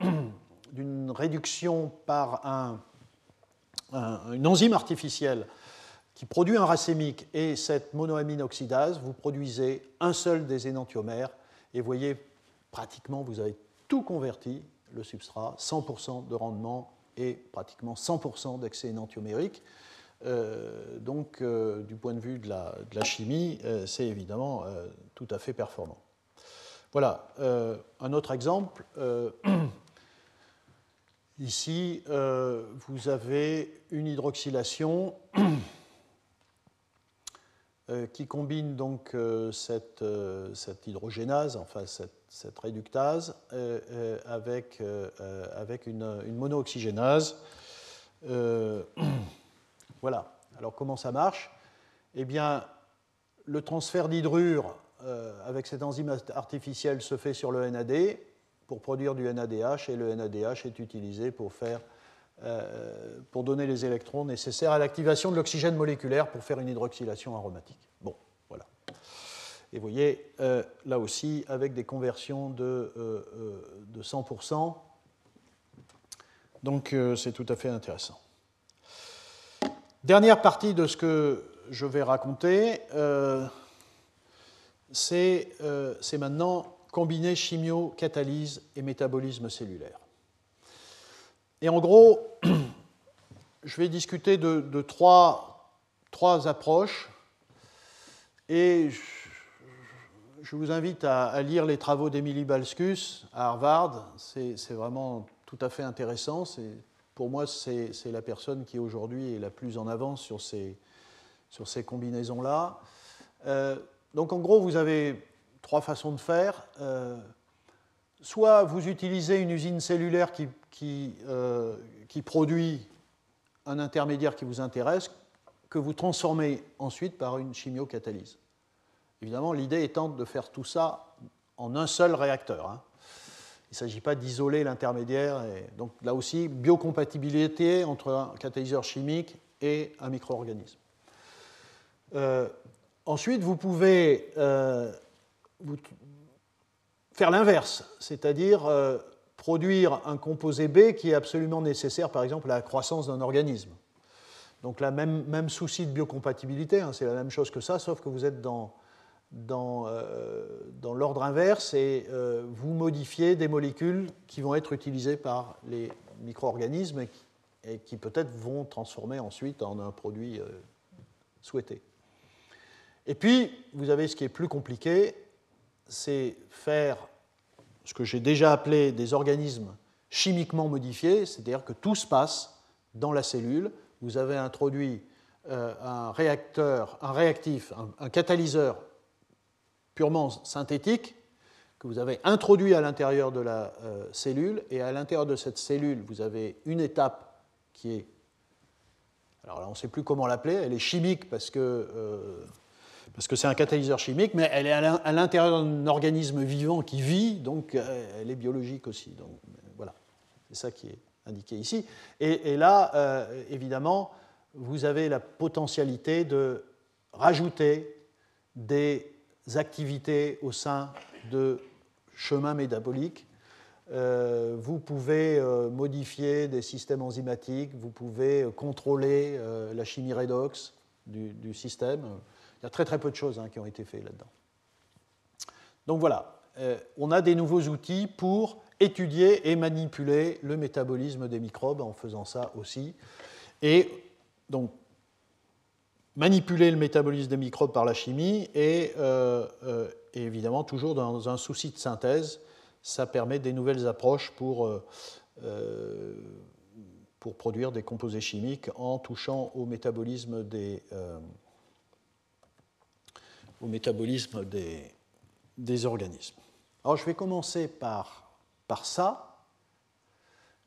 réduction par un, une enzyme artificielle qui produit un racémique et cette monoamine oxydase, vous produisez un seul des énantiomères. Et voyez, pratiquement, vous avez tout converti le substrat, 100% de rendement et pratiquement 100% d'excès énantiomérique. Euh, donc, euh, du point de vue de la, chimie, euh, c'est évidemment tout à fait performant. Voilà, un autre exemple. ici, vous avez une hydroxylation qui combine donc cette, cette, hydrogénase, enfin cette cette réductase euh, euh, avec, euh, avec une, une monooxygénase. voilà. Alors comment ça marche? Eh bien, le transfert d'hydrure avec cette enzyme artificielle se fait sur le NAD pour produire du NADH et le NADH est utilisé pour, faire, pour donner les électrons nécessaires à l'activation de l'oxygène moléculaire pour faire une hydroxylation aromatique. Bon. Et vous voyez, euh, là aussi, avec des conversions de, euh, euh, de 100%. Donc c'est tout à fait intéressant. Dernière partie de ce que je vais raconter, c'est maintenant combiner chimio, catalyse et métabolisme cellulaire. Et en gros, je vais discuter de, trois, approches et je vous invite à, lire les travaux d'Emily Balskus à Harvard. C'est vraiment tout à fait intéressant. Pour moi, c'est la personne qui aujourd'hui est la plus en avance sur ces, sur ces combinaisons-là. Euh, donc en gros, vous avez trois façons de faire. Euh, soit vous utilisez une usine cellulaire euh, qui, produit un intermédiaire qui vous intéresse, que vous transformez ensuite par une chimiocatalyse. Évidemment, l'idée étant de faire tout ça en un seul réacteur. Hein. Il ne s'agit pas d'isoler l'intermédiaire. Donc là aussi, biocompatibilité entre un catalyseur chimique et un micro-organisme. Euh, ensuite, vous pouvez euh, faire l'inverse, c'est-à-dire euh, produire un composé B qui est absolument nécessaire, par exemple, à la croissance d'un organisme. Donc, même, même, souci de biocompatibilité, hein, c'est la même chose que ça, sauf que vous êtes dans, dans, euh, dans l'ordre inverse et euh, vous modifiez des molécules qui vont être utilisées par les micro-organismes et qui, peut-être vont transformer ensuite en un produit souhaité. Et puis, vous avez ce qui est plus compliqué, c'est faire ce que j'ai déjà appelé des organismes chimiquement modifiés, c'est-à-dire que tout se passe dans la cellule. Vous avez introduit euh, un réacteur, un réactif, un, catalyseur purement synthétique que vous avez introduit à l'intérieur de la euh, cellule, et à l'intérieur de cette cellule, vous avez une étape qui est... Alors là, on ne sait plus comment l'appeler, elle est chimique parce que euh, parce que c'est un catalyseur chimique, mais elle est à l'intérieur d'un organisme vivant qui vit, donc euh, elle est biologique aussi. Voilà, c'est ça qui est indiqué ici. Et, là, euh, évidemment, vous avez la potentialité de rajouter des activités au sein de chemins métaboliques. Euh, vous pouvez modifier des systèmes enzymatiques, vous pouvez contrôler la chimie redox du système. Il y a très très peu de choses hein, qui ont été faites là-dedans. Donc voilà, euh, on a des nouveaux outils pour étudier et manipuler le métabolisme des microbes en faisant ça aussi. Et donc, manipuler le métabolisme des microbes par la chimie et, euh, euh, évidemment toujours dans un souci de synthèse, ça permet des nouvelles approches pour, pour produire des composés chimiques en touchant au métabolisme des, au métabolisme des, des organismes. Alors je vais commencer par, par ça,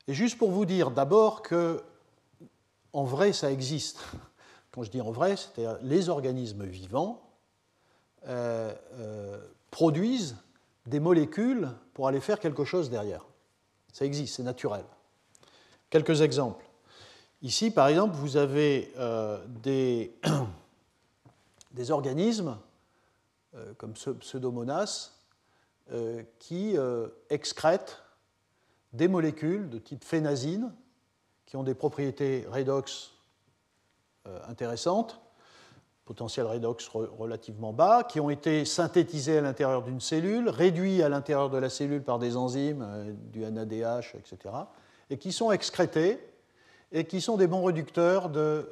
et juste pour vous dire d'abord que en vrai ça existe. Quand je dis en vrai, c'est-à-dire les organismes vivants euh, euh, produisent des molécules pour aller faire quelque chose derrière. Ça existe, c'est naturel. Quelques exemples. Ici, par exemple, vous avez euh, des, des organismes comme Pseudomonas, euh, qui euh, excrètent des molécules de type phénazine qui ont des propriétés redox intéressantes, potentiel redox relativement bas, qui ont été synthétisées à l'intérieur d'une cellule, réduits à l'intérieur de la cellule par des enzymes, du NADH, etc., et qui sont excrétés et qui sont des bons réducteurs de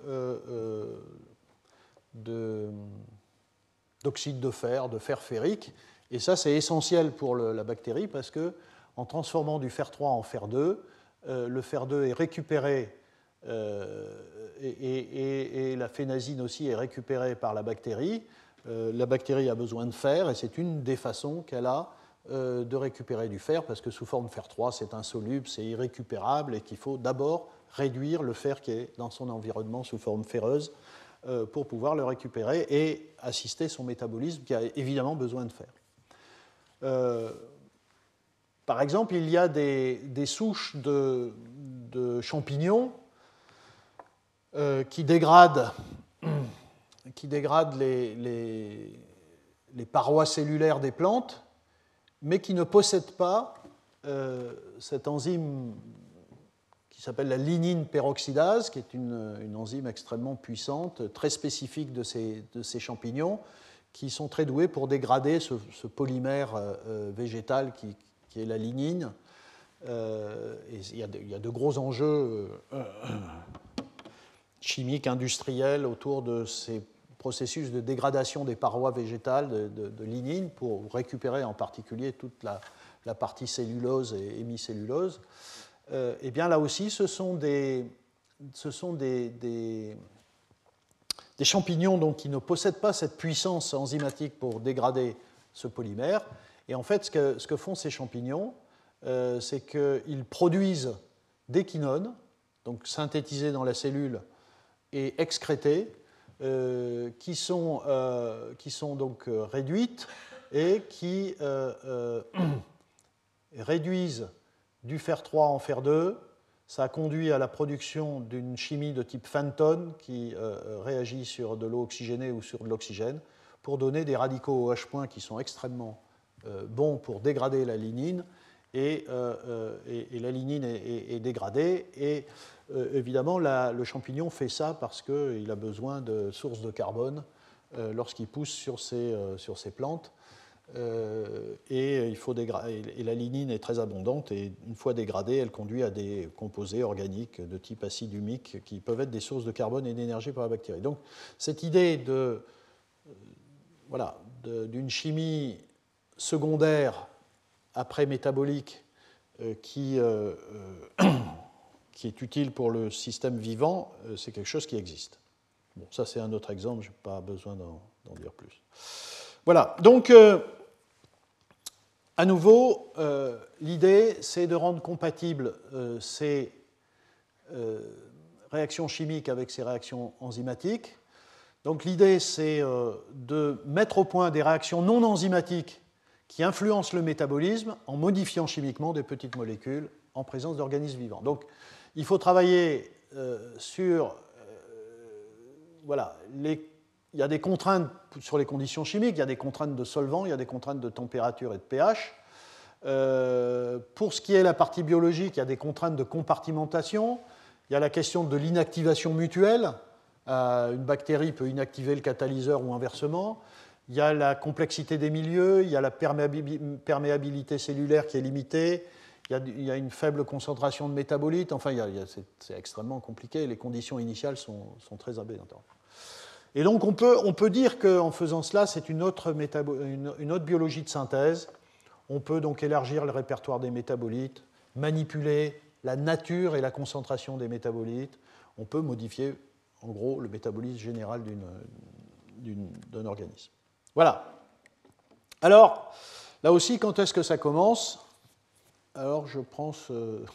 d'oxyde de fer, de fer ferrique. Et ça, c'est essentiel pour la bactérie parce que en transformant du fer 3 en fer 2, euh, le fer 2 est récupéré euh, et, la phénazine aussi est récupérée par la bactérie. Euh, la bactérie a besoin de fer et c'est une des façons qu'elle a de récupérer du fer parce que sous forme fer 3, c'est insoluble, c'est irrécupérable et qu'il faut d'abord réduire le fer qui est dans son environnement sous forme ferreuse pour pouvoir le récupérer et assister son métabolisme qui a évidemment besoin de fer. Euh, par exemple, il y a des, souches de, champignons euh, qui dégradent, les, parois cellulaires des plantes, mais qui ne possèdent pas cette enzyme qui s'appelle la lignine peroxydase, qui est une, enzyme extrêmement puissante, très spécifique de ces, de ces, champignons, qui sont très doués pour dégrader ce, polymère euh, euh, végétal qui, qui, est la lignine. Euh, il, y a de, il, y a de, gros enjeux chimiques, industriels autour de ces processus de dégradation des parois végétales de, de lignine pour récupérer en particulier toute la, la partie cellulose et hémicellulose. Euh, eh bien là aussi, ce sont des, champignons qui ne possèdent pas cette puissance enzymatique pour dégrader ce polymère. Et en fait, ce que, font ces champignons, euh, c'est qu'ils produisent des quinones, donc synthétisées dans la cellule et excrétées, euh, qui, sont, qui sont donc réduites et qui réduisent du fer 3 en fer 2. Ça a conduit à la production d'une chimie de type Fenton qui euh, euh, réagit sur de l'eau oxygénée ou sur de l'oxygène pour donner des radicaux OH- qui sont extrêmement euh, bons pour dégrader la lignine et, l'alinine est, dégradée. Et évidemment, le champignon fait ça parce qu'il a besoin de sources de carbone lorsqu'il pousse sur ses, sur ses plantes. Euh, et, il faut et la lignine est très abondante et une fois dégradée, elle conduit à des composés organiques de type acide humique qui peuvent être des sources de carbone et d'énergie pour la bactérie. Donc cette idée de, euh, voilà, d'une chimie secondaire après métabolique euh, qui, qui est utile pour le système vivant, c'est quelque chose qui existe. Bon, ça c'est un autre exemple, je n'ai pas besoin d'en dire plus. Voilà, donc à nouveau, euh, l'idée, c'est de rendre compatibles euh, ces euh, réactions chimiques avec ces réactions enzymatiques. Donc l'idée, c'est de mettre au point des réactions non enzymatiques qui influencent le métabolisme en modifiant chimiquement des petites molécules en présence d'organismes vivants. Donc il faut travailler sur voilà, les il y a des contraintes sur les conditions chimiques, il y a des contraintes de solvant, il y a des contraintes de température et de pH. Euh, pour ce qui est la partie biologique, il y a des contraintes de compartimentation, il y a la question de l'inactivation mutuelle. Euh, une bactérie peut inactiver le catalyseur ou inversement. Il y a la complexité des milieux, il y a la perméabilité cellulaire qui est limitée, il y a, une faible concentration de métabolites. Enfin, c'est extrêmement compliqué. Les conditions initiales sont, très abédantes. Et donc on peut, on peut dire qu'en faisant cela, c'est une autre, une, autre biologie de synthèse. On peut donc élargir le répertoire des métabolites, manipuler la nature et la concentration des métabolites. On peut modifier, en gros, le métabolisme général d'un organisme. Voilà. Alors, là aussi, quand est-ce que ça commence? Alors, je prends ce,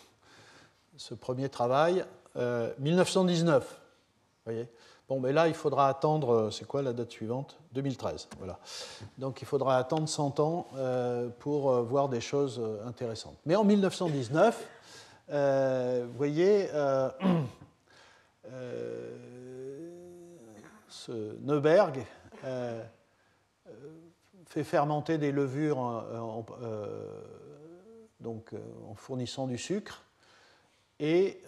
premier travail, 1919. Euh, voyez Bon, mais là, il faudra attendre, euh, c'est quoi la date suivante? 2013. Voilà. Donc il faudra attendre 100 ans euh, pour euh, voir des choses intéressantes. Mais en 1919, vous voyez, ce Neuberg fait fermenter des levures en, donc, en fournissant du sucre, et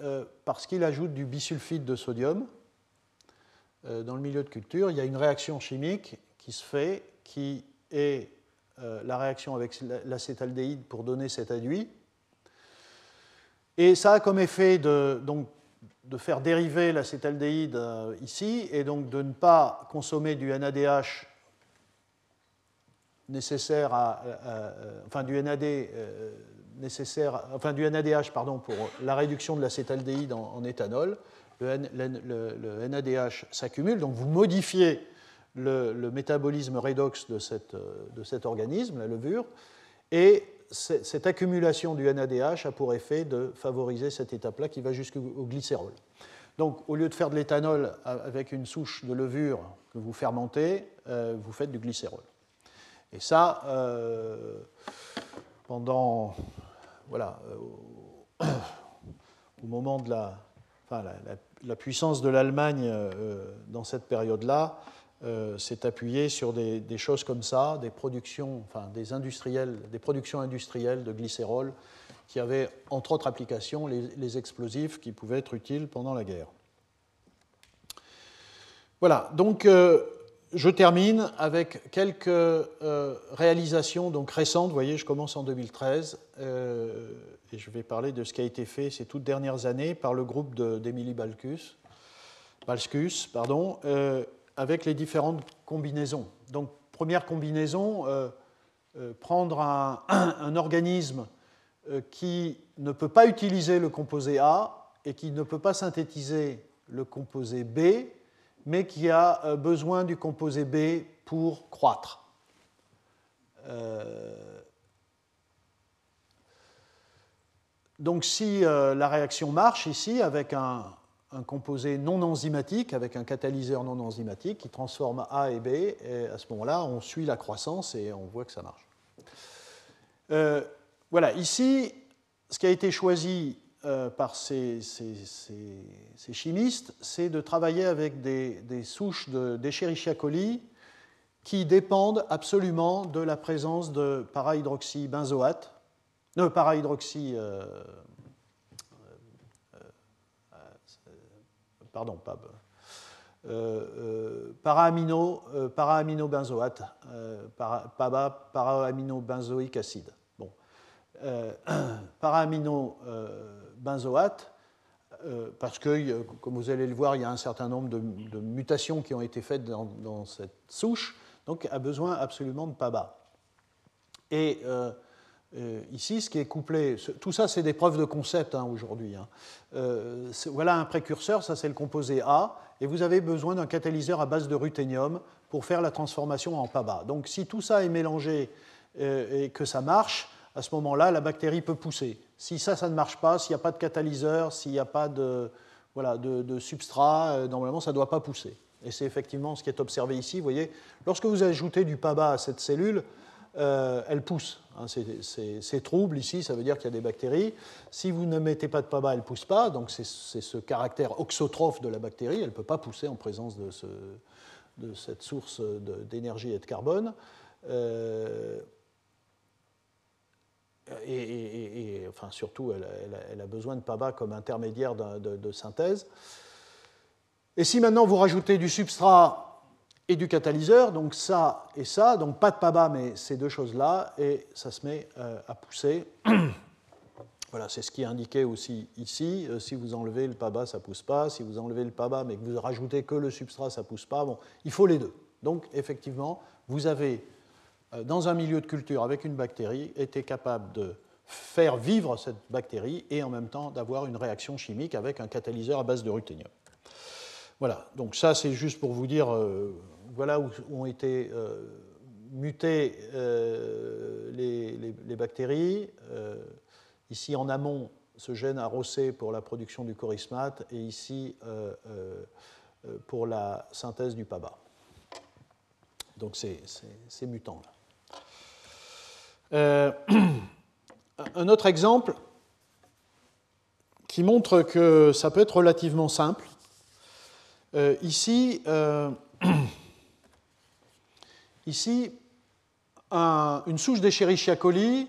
parce qu'il ajoute du bisulfite de sodium, dans le milieu de culture, il y a une réaction chimique qui se fait, qui est euh, la réaction avec l'acétaldéhyde pour donner cet aduit. Et ça a comme effet de, donc, de faire dériver l'acétaldéhyde euh, ici et donc de ne pas consommer du NADH nécessaire à, enfin du NAD nécessaire, enfin du NADH pardon pour la réduction de l'acétaldéhyde en éthanol le, NADH s'accumule, donc vous modifiez le, métabolisme redox de, cet organisme, la levure, et cette accumulation du NADH a pour effet de favoriser cette étape-là qui va jusqu'au glycérol. Donc, au lieu de faire de l'éthanol avec une souche de levure que vous fermentez, euh, vous faites du glycérol. Et ça, euh, pendant, voilà, euh, au moment de la, enfin, la, puissance de l'Allemagne euh, dans cette période-là euh, s'est appuyée sur des, choses comme ça, des productions, des, industriels, des productions industrielles de glycérol qui avaient, entre autres applications, les, explosifs qui pouvaient être utiles pendant la guerre. Voilà, donc euh, je termine avec quelques réalisations donc récentes. Vous voyez, je commence en 2013 et je vais parler de ce qui a été fait ces toutes dernières années par le groupe d'Emilie Balcus, Balscus, pardon, euh, avec les différentes combinaisons. Donc, première combinaison, euh, euh, prendre un organisme qui ne peut pas utiliser le composé A et qui ne peut pas synthétiser le composé B, mais qui a besoin du composé B pour croître. Donc si euh, la réaction marche ici avec un, composé non enzymatique, avec un catalyseur non enzymatique qui transforme A et B, et à ce moment-là, on suit la croissance et on voit que ça marche. Euh, voilà, ici, ce qui a été choisi euh, par ces, chimistes, c'est de travailler avec des, souches d'Escherichia coli qui dépendent absolument de la présence de para-hydroxybenzoate non, para-hydroxy. pardon, pas. para-amino, para-aminobenzoate, para, PABA, para-aminobenzoïque acide. Bon. para-aminobenzoate, euh, parce que, euh, comme vous allez le voir, il y a un certain nombre de, mutations qui ont été faites dans, cette souche, donc a besoin absolument de PABA. Et euh, ici, ce qui est couplé, tout ça c'est des preuves de concept hein, aujourd'hui. Hein. voilà un précurseur, ça c'est le composé A, et vous avez besoin d'un catalyseur à base de ruthénium pour faire la transformation en PABA. Donc si tout ça est mélangé et que ça marche, à ce moment-là, la bactérie peut pousser. Si ça, ça ne marche pas, s'il n'y a pas de catalyseur, s'il n'y a pas de, voilà, de, substrat, euh, normalement, ça ne doit pas pousser. Et c'est effectivement ce qui est observé ici. Vous voyez, lorsque vous ajoutez du PABA à cette cellule, euh, elle pousse. Hein, c'est trouble ici, ça veut dire qu'il y a des bactéries. Si vous ne mettez pas de PABA, elle ne pousse pas. Donc c'est ce caractère oxotrophe de la bactérie. Elle ne peut pas pousser en présence de, ce, de cette source d'énergie et de carbone. Euh, et, enfin, surtout, elle, a besoin de PABA comme intermédiaire de, synthèse. Et si maintenant vous rajoutez du substrat et du catalyseur, donc ça et ça, donc pas de PABA, mais ces deux choses-là, et ça se met euh, à pousser. voilà, c'est ce qui est indiqué aussi ici. Euh, si vous enlevez le PABA, ça ne pousse pas. Si vous enlevez le PABA, mais que vous rajoutez que le substrat, ça ne pousse pas. Bon, il faut les deux. Donc, effectivement, vous avez dans un milieu de culture avec une bactérie, était capable de faire vivre cette bactérie et en même temps d'avoir une réaction chimique avec un catalyseur à base de ruthénium. Voilà, donc ça c'est juste pour vous dire, euh, voilà où ont été euh, mutées les, bactéries. ici en amont, ce gène a rossé pour la production du chorismate et ici pour la synthèse du PABA. Donc ces mutants-là. Euh, un autre exemple qui montre que ça peut être relativement simple. Euh, ici, euh, ici une souche d'Escherichia coli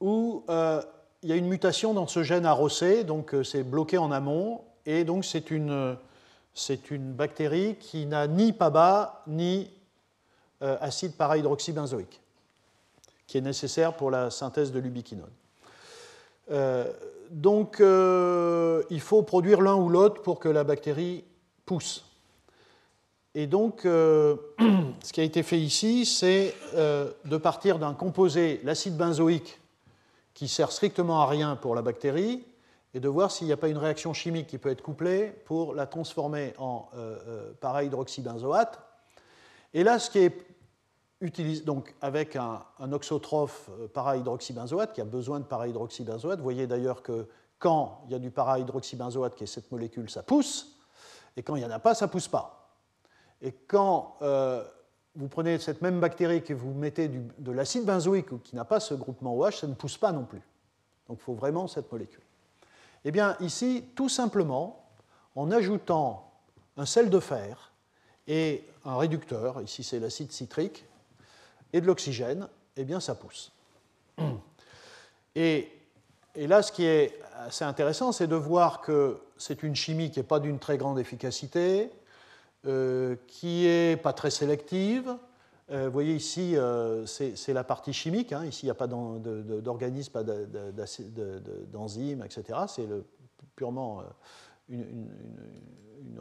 où il y a une mutation dans ce gène arrosé, donc c'est bloqué en amont, et donc c'est une, une bactérie qui n'a ni PABA ni acide para-hydroxybenzoïque qui est nécessaire pour la synthèse de l'ubiquinone. Euh, donc, euh, il faut produire l'un ou l'autre pour que la bactérie pousse. Et donc, euh, ce qui a été fait ici, c'est de partir d'un composé, l'acide benzoïque, qui sert strictement à rien pour la bactérie, et de voir s'il n'y a pas une réaction chimique qui peut être couplée pour la transformer en para-hydroxybenzoate. Et là, ce qui est donc avec un, oxotrophe euh, para-hydroxybenzoate qui a besoin de para-hydroxybenzoate. Vous voyez d'ailleurs que quand il y a du para-hydroxybenzoate qui est cette molécule, ça pousse, et quand il n'y en a pas, ça ne pousse pas. Et quand euh, vous prenez cette même bactérie que vous mettez de l'acide benzoïque qui n'a pas ce groupement OH, ça ne pousse pas non plus. Donc il faut vraiment cette molécule. Eh bien ici, tout simplement, en ajoutant un sel de fer et un réducteur, ici c'est l'acide citrique, et de l'oxygène, eh bien ça pousse. Et, là, ce qui est assez intéressant, c'est de voir que c'est une chimie qui n'est pas d'une très grande efficacité, euh, qui n'est pas très sélective. Euh, vous voyez ici, euh, c'est la partie chimique. Hein. Ici, il n'y a pas d'organisme, pas d'enzymes, etc. C'est purement une,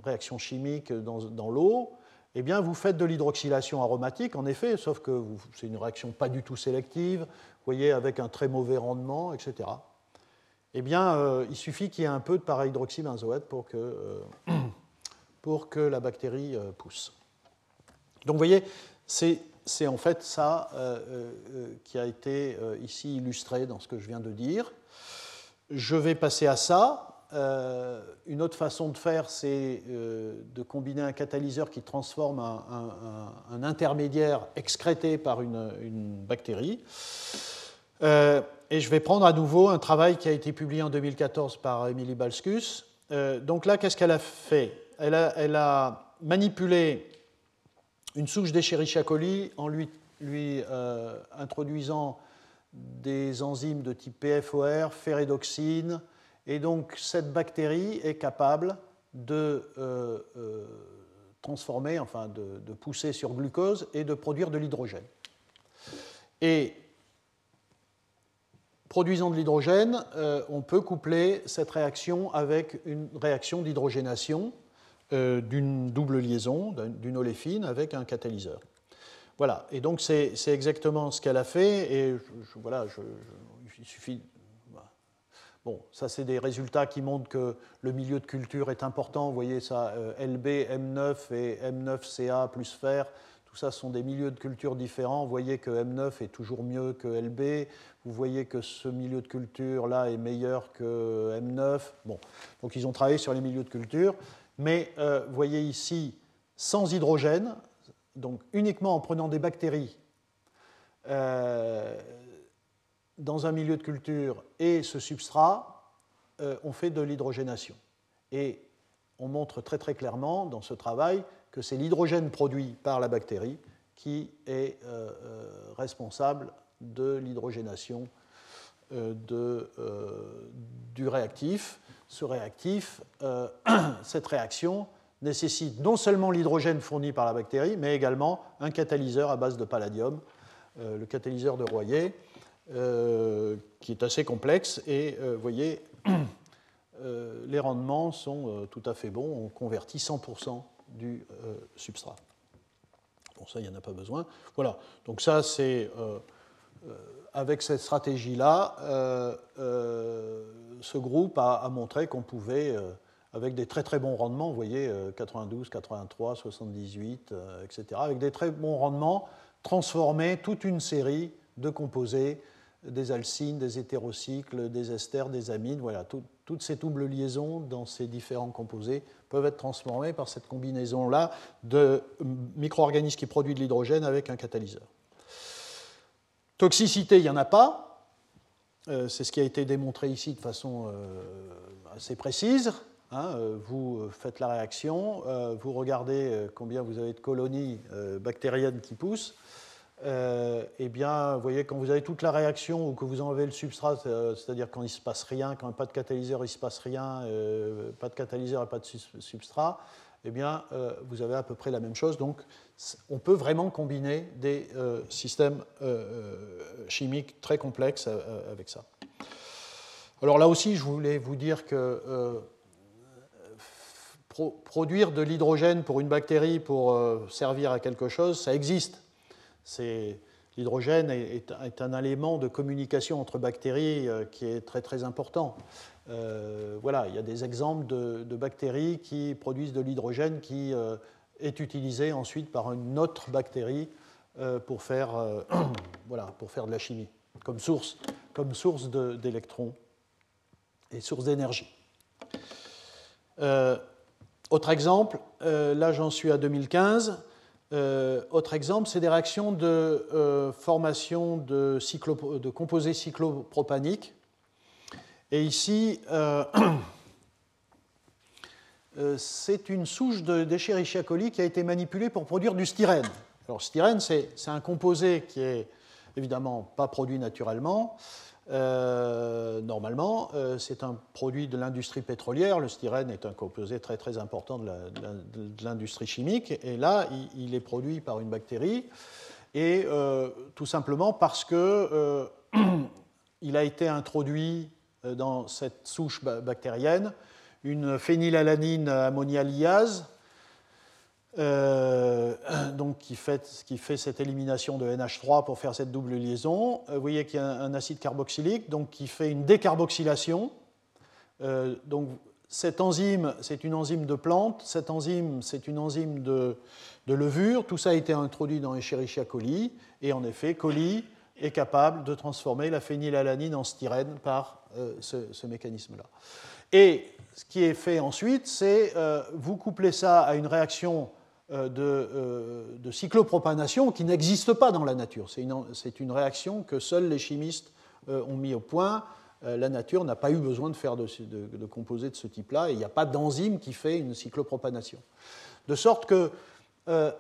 réaction chimique dans l'eau eh bien, vous faites de l'hydroxylation aromatique, en effet, sauf que c'est une réaction pas du tout sélective, vous voyez, avec un très mauvais rendement, etc. Eh bien, euh, il suffit qu'il y ait un peu de para-hydroxybenzoate pour que, euh, pour que la bactérie euh, pousse. Donc, vous voyez, c'est en fait ça qui a été ici illustré dans ce que je viens de dire. Je vais passer à ça. Euh, une autre façon de faire, c'est euh, de combiner un catalyseur qui transforme un, intermédiaire excrété par une, bactérie. Euh, et je vais prendre à nouveau un travail qui a été publié en 2014 par Emily Balskus. donc là, qu'est-ce qu'elle a fait? Elle a, manipulé une souche d'Escherichia coli en lui, lui introduisant des enzymes de type PFOR, ferredoxine, et donc cette bactérie est capable de euh, euh, transformer, enfin de, pousser sur glucose et de produire de l'hydrogène. Et produisant de l'hydrogène, euh, on peut coupler cette réaction avec une réaction d'hydrogénation d'une double liaison, d'une oléfine avec un catalyseur. Voilà, et donc c'est exactement ce qu'elle a fait, et voilà, il suffit Bon, ça, c'est des résultats qui montrent que le milieu de culture est important. Vous voyez ça, euh, LB, M9 et M9CA plus fer, tout ça sont des milieux de culture différents. Vous voyez que M9 est toujours mieux que LB. Vous voyez que ce milieu de culture-là est meilleur que M9. Bon, donc ils ont travaillé sur les milieux de culture. Mais euh, vous voyez ici, sans hydrogène, donc uniquement en prenant des bactéries, euh, dans un milieu de culture et ce substrat, euh, on fait de l'hydrogénation. Et on montre très très clairement dans ce travail que c'est l'hydrogène produit par la bactérie qui est euh, euh, responsable de l'hydrogénation du réactif. Ce réactif, cette réaction nécessite non seulement l'hydrogène fourni par la bactérie, mais également un catalyseur à base de palladium, le catalyseur de Royer. Euh, qui est assez complexe. Et euh, vous voyez, euh, les rendements sont tout à fait bons. On convertit 100% du substrat. Bon, ça, il n'y en a pas besoin. Voilà. Donc, ça, c'est. avec cette stratégie-là, ce groupe a, montré qu'on pouvait, avec des très très bons rendements, vous voyez, 92, 83, 78, etc., avec des très bons rendements, transformer toute une série de composés des alcynes, des hétérocycles, des esters, des amines. Voilà, toutes ces doubles liaisons dans ces différents composés peuvent être transformées par cette combinaison-là de micro-organismes qui produisent de l'hydrogène avec un catalyseur. Toxicité, il n'y en a pas. Euh, c'est ce qui a été démontré ici de façon euh, assez précise. Hein. Euh, vous faites la réaction, vous regardez combien vous avez de colonies bactériennes qui poussent euh, eh bien, vous voyez, quand vous avez toute la réaction ou que vous enlevez le substrat, euh, c'est-à-dire quand il ne se passe rien, quand il n'y a pas de catalyseur, il ne se passe rien, euh, pas de catalyseur et pas de substrat, eh bien, vous avez à peu près la même chose. Donc, on peut vraiment combiner des systèmes chimiques très complexes avec ça. Alors là aussi, je voulais vous dire que produire de l'hydrogène pour une bactérie pour servir à quelque chose, ça existe. L'hydrogène est, un élément de communication entre bactéries euh, qui est très très important. Euh, voilà, il y a des exemples de, bactéries qui produisent de l'hydrogène qui euh, est utilisé ensuite par une autre bactérie pour, faire, voilà, pour faire de la chimie, comme source, comme source d'électrons et source d'énergie. autre exemple, là j'en suis à 2015. Euh, autre exemple, c'est des réactions de euh, formation de, de, composés cyclopropaniques. Et ici, euh, c'est une souche d'Escherichia coli qui a été manipulée pour produire du styrène. Alors, styrène, c'est un composé qui est évidemment pas produit naturellement, euh, normalement, euh, c'est un produit de l'industrie pétrolière. Le styrène est un composé très très important de l'industrie chimique. Et là, il, est produit par une bactérie. Et euh, tout simplement parce que il a été introduit dans cette souche bactérienne une phénylalanine ammonialiase euh, donc qui fait, qui fait, cette élimination de NH3 pour faire cette double liaison. Euh, vous voyez qu'il y a un, acide carboxylique donc qui fait une décarboxylation. Euh, donc cette enzyme, c'est une enzyme de plante, cette enzyme, c'est une enzyme de, levure. Tout ça a été introduit dans Escherichia coli, et en effet, coli est capable de transformer la phénylalanine en styrène par ce, ce mécanisme-là. Et ce qui est fait ensuite, c'est vous couplez ça à une réaction euh, euh, de, cyclopropanation qui n'existe pas dans la nature. C'est une, réaction que seuls les chimistes euh, ont mis au point. La nature n'a pas eu besoin de faire de, de composés de ce type-là, et il n'y a pas d'enzyme qui fait une cyclopropanation. De sorte que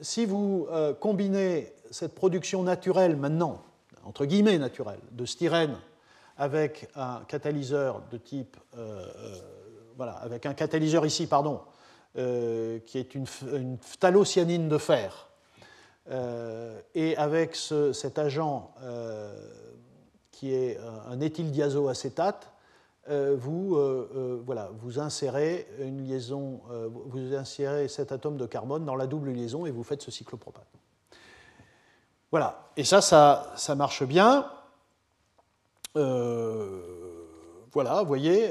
si vous combinez cette production naturelle maintenant, entre guillemets naturel, de styrène avec un catalyseur de type, voilà, avec un catalyseur ici, pardon, qui est une, une phthalocyanine de fer, et avec cet agent qui est un éthyldiazoacétate, euh, vous, euh, euh, voilà, vous insérez une liaison, vous insérez cet atome de carbone dans la double liaison et vous faites ce cyclopropane. Voilà, et ça, ça, ça marche bien. voilà, vous voyez,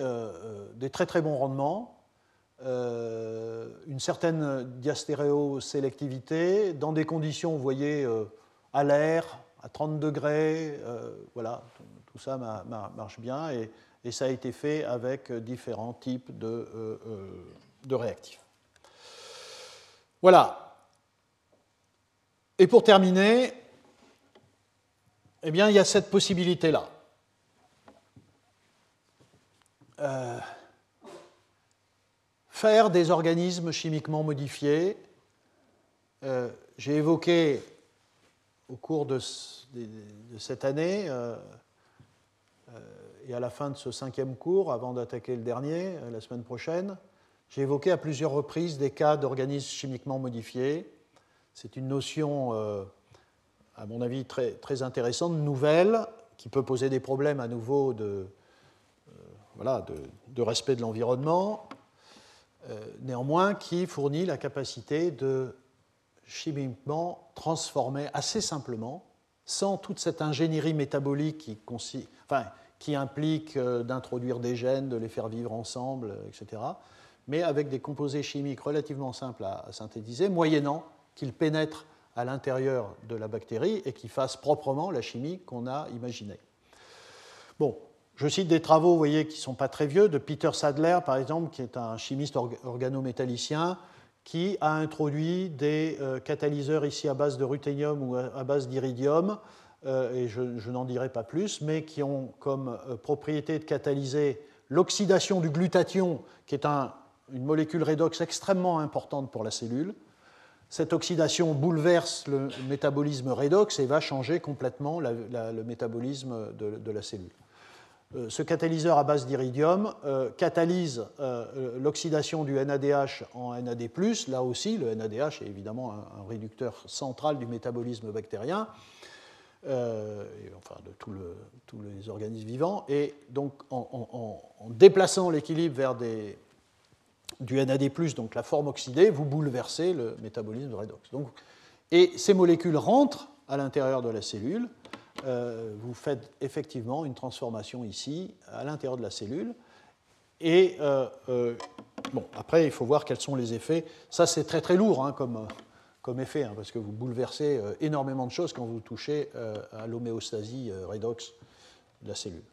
des très très bons rendements, une certaine diastéréosélectivité, dans des conditions, vous voyez, à l'air, à 30 degrés, voilà, tout, ça marche bien. Et, ça a été fait avec différents types de, euh, euh, de réactifs. Voilà. Et pour terminer, eh bien, il y a cette possibilité-là. Euh, faire des organismes chimiquement modifiés. J'ai évoqué au cours de, cette année et à la fin de ce cinquième cours, avant d'attaquer le dernier, euh, la semaine prochaine, j'ai évoqué à plusieurs reprises des cas d'organismes chimiquement modifiés. C'est une notion, euh, à mon avis, très, intéressante, nouvelle, qui peut poser des problèmes à nouveau euh, de, respect de l'environnement, néanmoins qui fournit la capacité de chimiquement transformer assez simplement, sans toute cette ingénierie métabolique qui, implique euh, d'introduire des gènes, de les faire vivre ensemble, euh, etc. Mais avec des composés chimiques relativement simples à, synthétiser, moyennant qu'ils pénètrent à l'intérieur de la bactérie et qu'ils fassent proprement la chimie qu'on a imaginée. Bon, je cite des travaux, vous voyez, qui ne sont pas très vieux, de Peter Sadler, par exemple, qui est un chimiste organométallicien, qui a introduit des euh, catalyseurs ici à base de ruthénium ou à base d'iridium euh, et je, n'en dirai pas plus, mais qui ont comme euh, propriété de catalyser l'oxydation du glutathion, qui est une molécule redox extrêmement importante pour la cellule. Cette oxydation bouleverse le métabolisme redox et va changer complètement le métabolisme de, la cellule. Euh, ce catalyseur à base d'iridium catalyse l'oxydation du NADH en NAD+. Là aussi, le NADH est évidemment un réducteur central du métabolisme bactérien. Euh, enfin de tous les organismes vivants, et donc en, déplaçant l'équilibre vers du NAD+, donc la forme oxydée, vous bouleversez le métabolisme de redox. Et ces molécules rentrent à l'intérieur de la cellule, euh, vous faites effectivement une transformation ici, à l'intérieur de la cellule, et euh, bon, après, il faut voir quels sont les effets. Ça, c'est très très lourd hein, comme, comme effet, hein, parce que vous bouleversez euh, énormément de choses quand vous touchez euh, à l'homéostasie euh, redox de la cellule.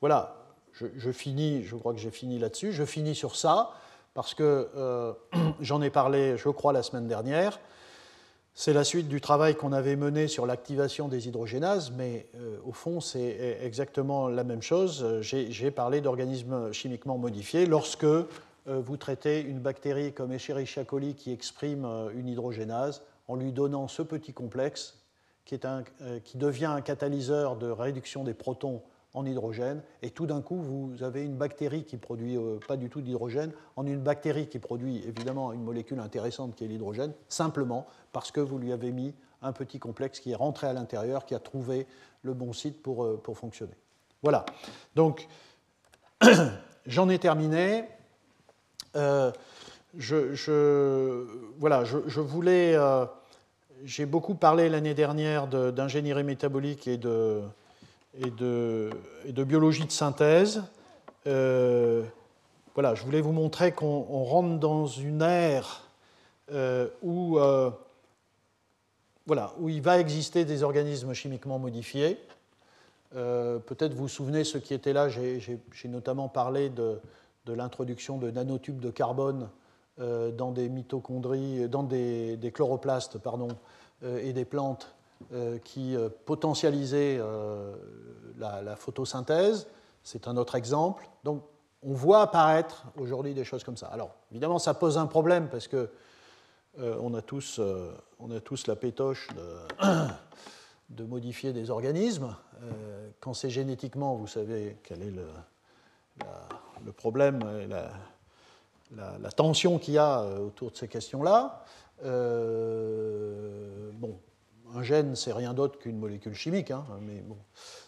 Voilà, je, finis, je crois que j'ai fini là-dessus. Je finis sur ça, parce que j'en ai parlé, je crois, la semaine dernière. C'est la suite du travail qu'on avait mené sur l'activation des hydrogénases, mais au fond, c'est exactement la même chose. J'ai parlé d'organismes chimiquement modifiés lorsque euh, vous traitez une bactérie comme Escherichia coli qui exprime euh, une hydrogénase en lui donnant ce petit complexe euh, qui devient un catalyseur de réduction des protons en hydrogène, et tout d'un coup, vous avez une bactérie qui produit pas du tout d'hydrogène, en une bactérie qui produit évidemment une molécule intéressante qui est l'hydrogène, simplement parce que vous lui avez mis un petit complexe qui est rentré à l'intérieur, qui a trouvé le bon site pour, pour fonctionner. Voilà. Donc, j'en ai terminé. Euh, je, voilà, je, voulais. Euh, j'ai beaucoup parlé l'année dernière d'ingénierie métabolique et de, et, de, biologie de synthèse. Euh, voilà, je voulais vous montrer qu'on rentre dans une ère où, voilà, où il va exister des organismes chimiquement modifiés. Peut-être vous vous souvenez, ceux qui étaient là, j'ai notamment parlé de, l'introduction de nanotubes de carbone euh, dans des mitochondries, dans des, chloroplastes pardon, euh, et des plantes euh, qui potentialisaient la, photosynthèse. C'est un autre exemple. Donc, on voit apparaître aujourd'hui des choses comme ça. Alors, évidemment, ça pose un problème parce que on, a tous, on a tous la pétoche de modifier des organismes. quand c'est génétiquement, vous savez quel est le, le problème, la, la, tension qu'il y a autour de ces questions-là. bon, un gène, c'est rien d'autre qu'une molécule chimique, hein, mais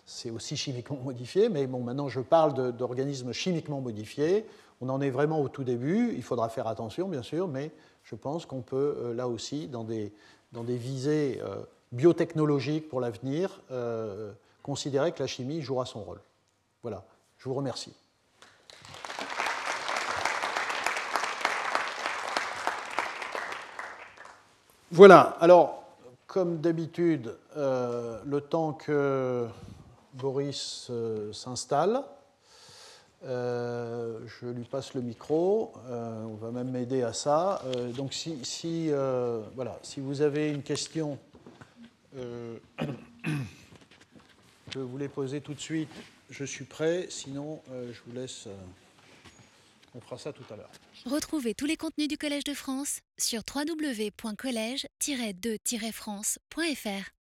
c'est aussi chimiquement modifié. Mais bon, maintenant, je parle d'organismes chimiquement modifiés. On en est vraiment au tout début. Il faudra faire attention, bien sûr, mais je pense qu'on peut, euh, là aussi, dans des, dans des visées euh, biotechnologiques pour l'avenir, euh, considérer que la chimie jouera son rôle. Voilà. Je vous remercie. Voilà. Alors, comme d'habitude, euh, le temps que Boris euh, s'installe, euh, je lui passe le micro. on va même m'aider à ça. donc, si, voilà, si vous avez une question que vous voulez poser tout de suite, je suis prêt. Sinon, je vous laisse. On fera ça tout à l'heure. Retrouvez tous les contenus du Collège de France sur www.colège-2-france.fr.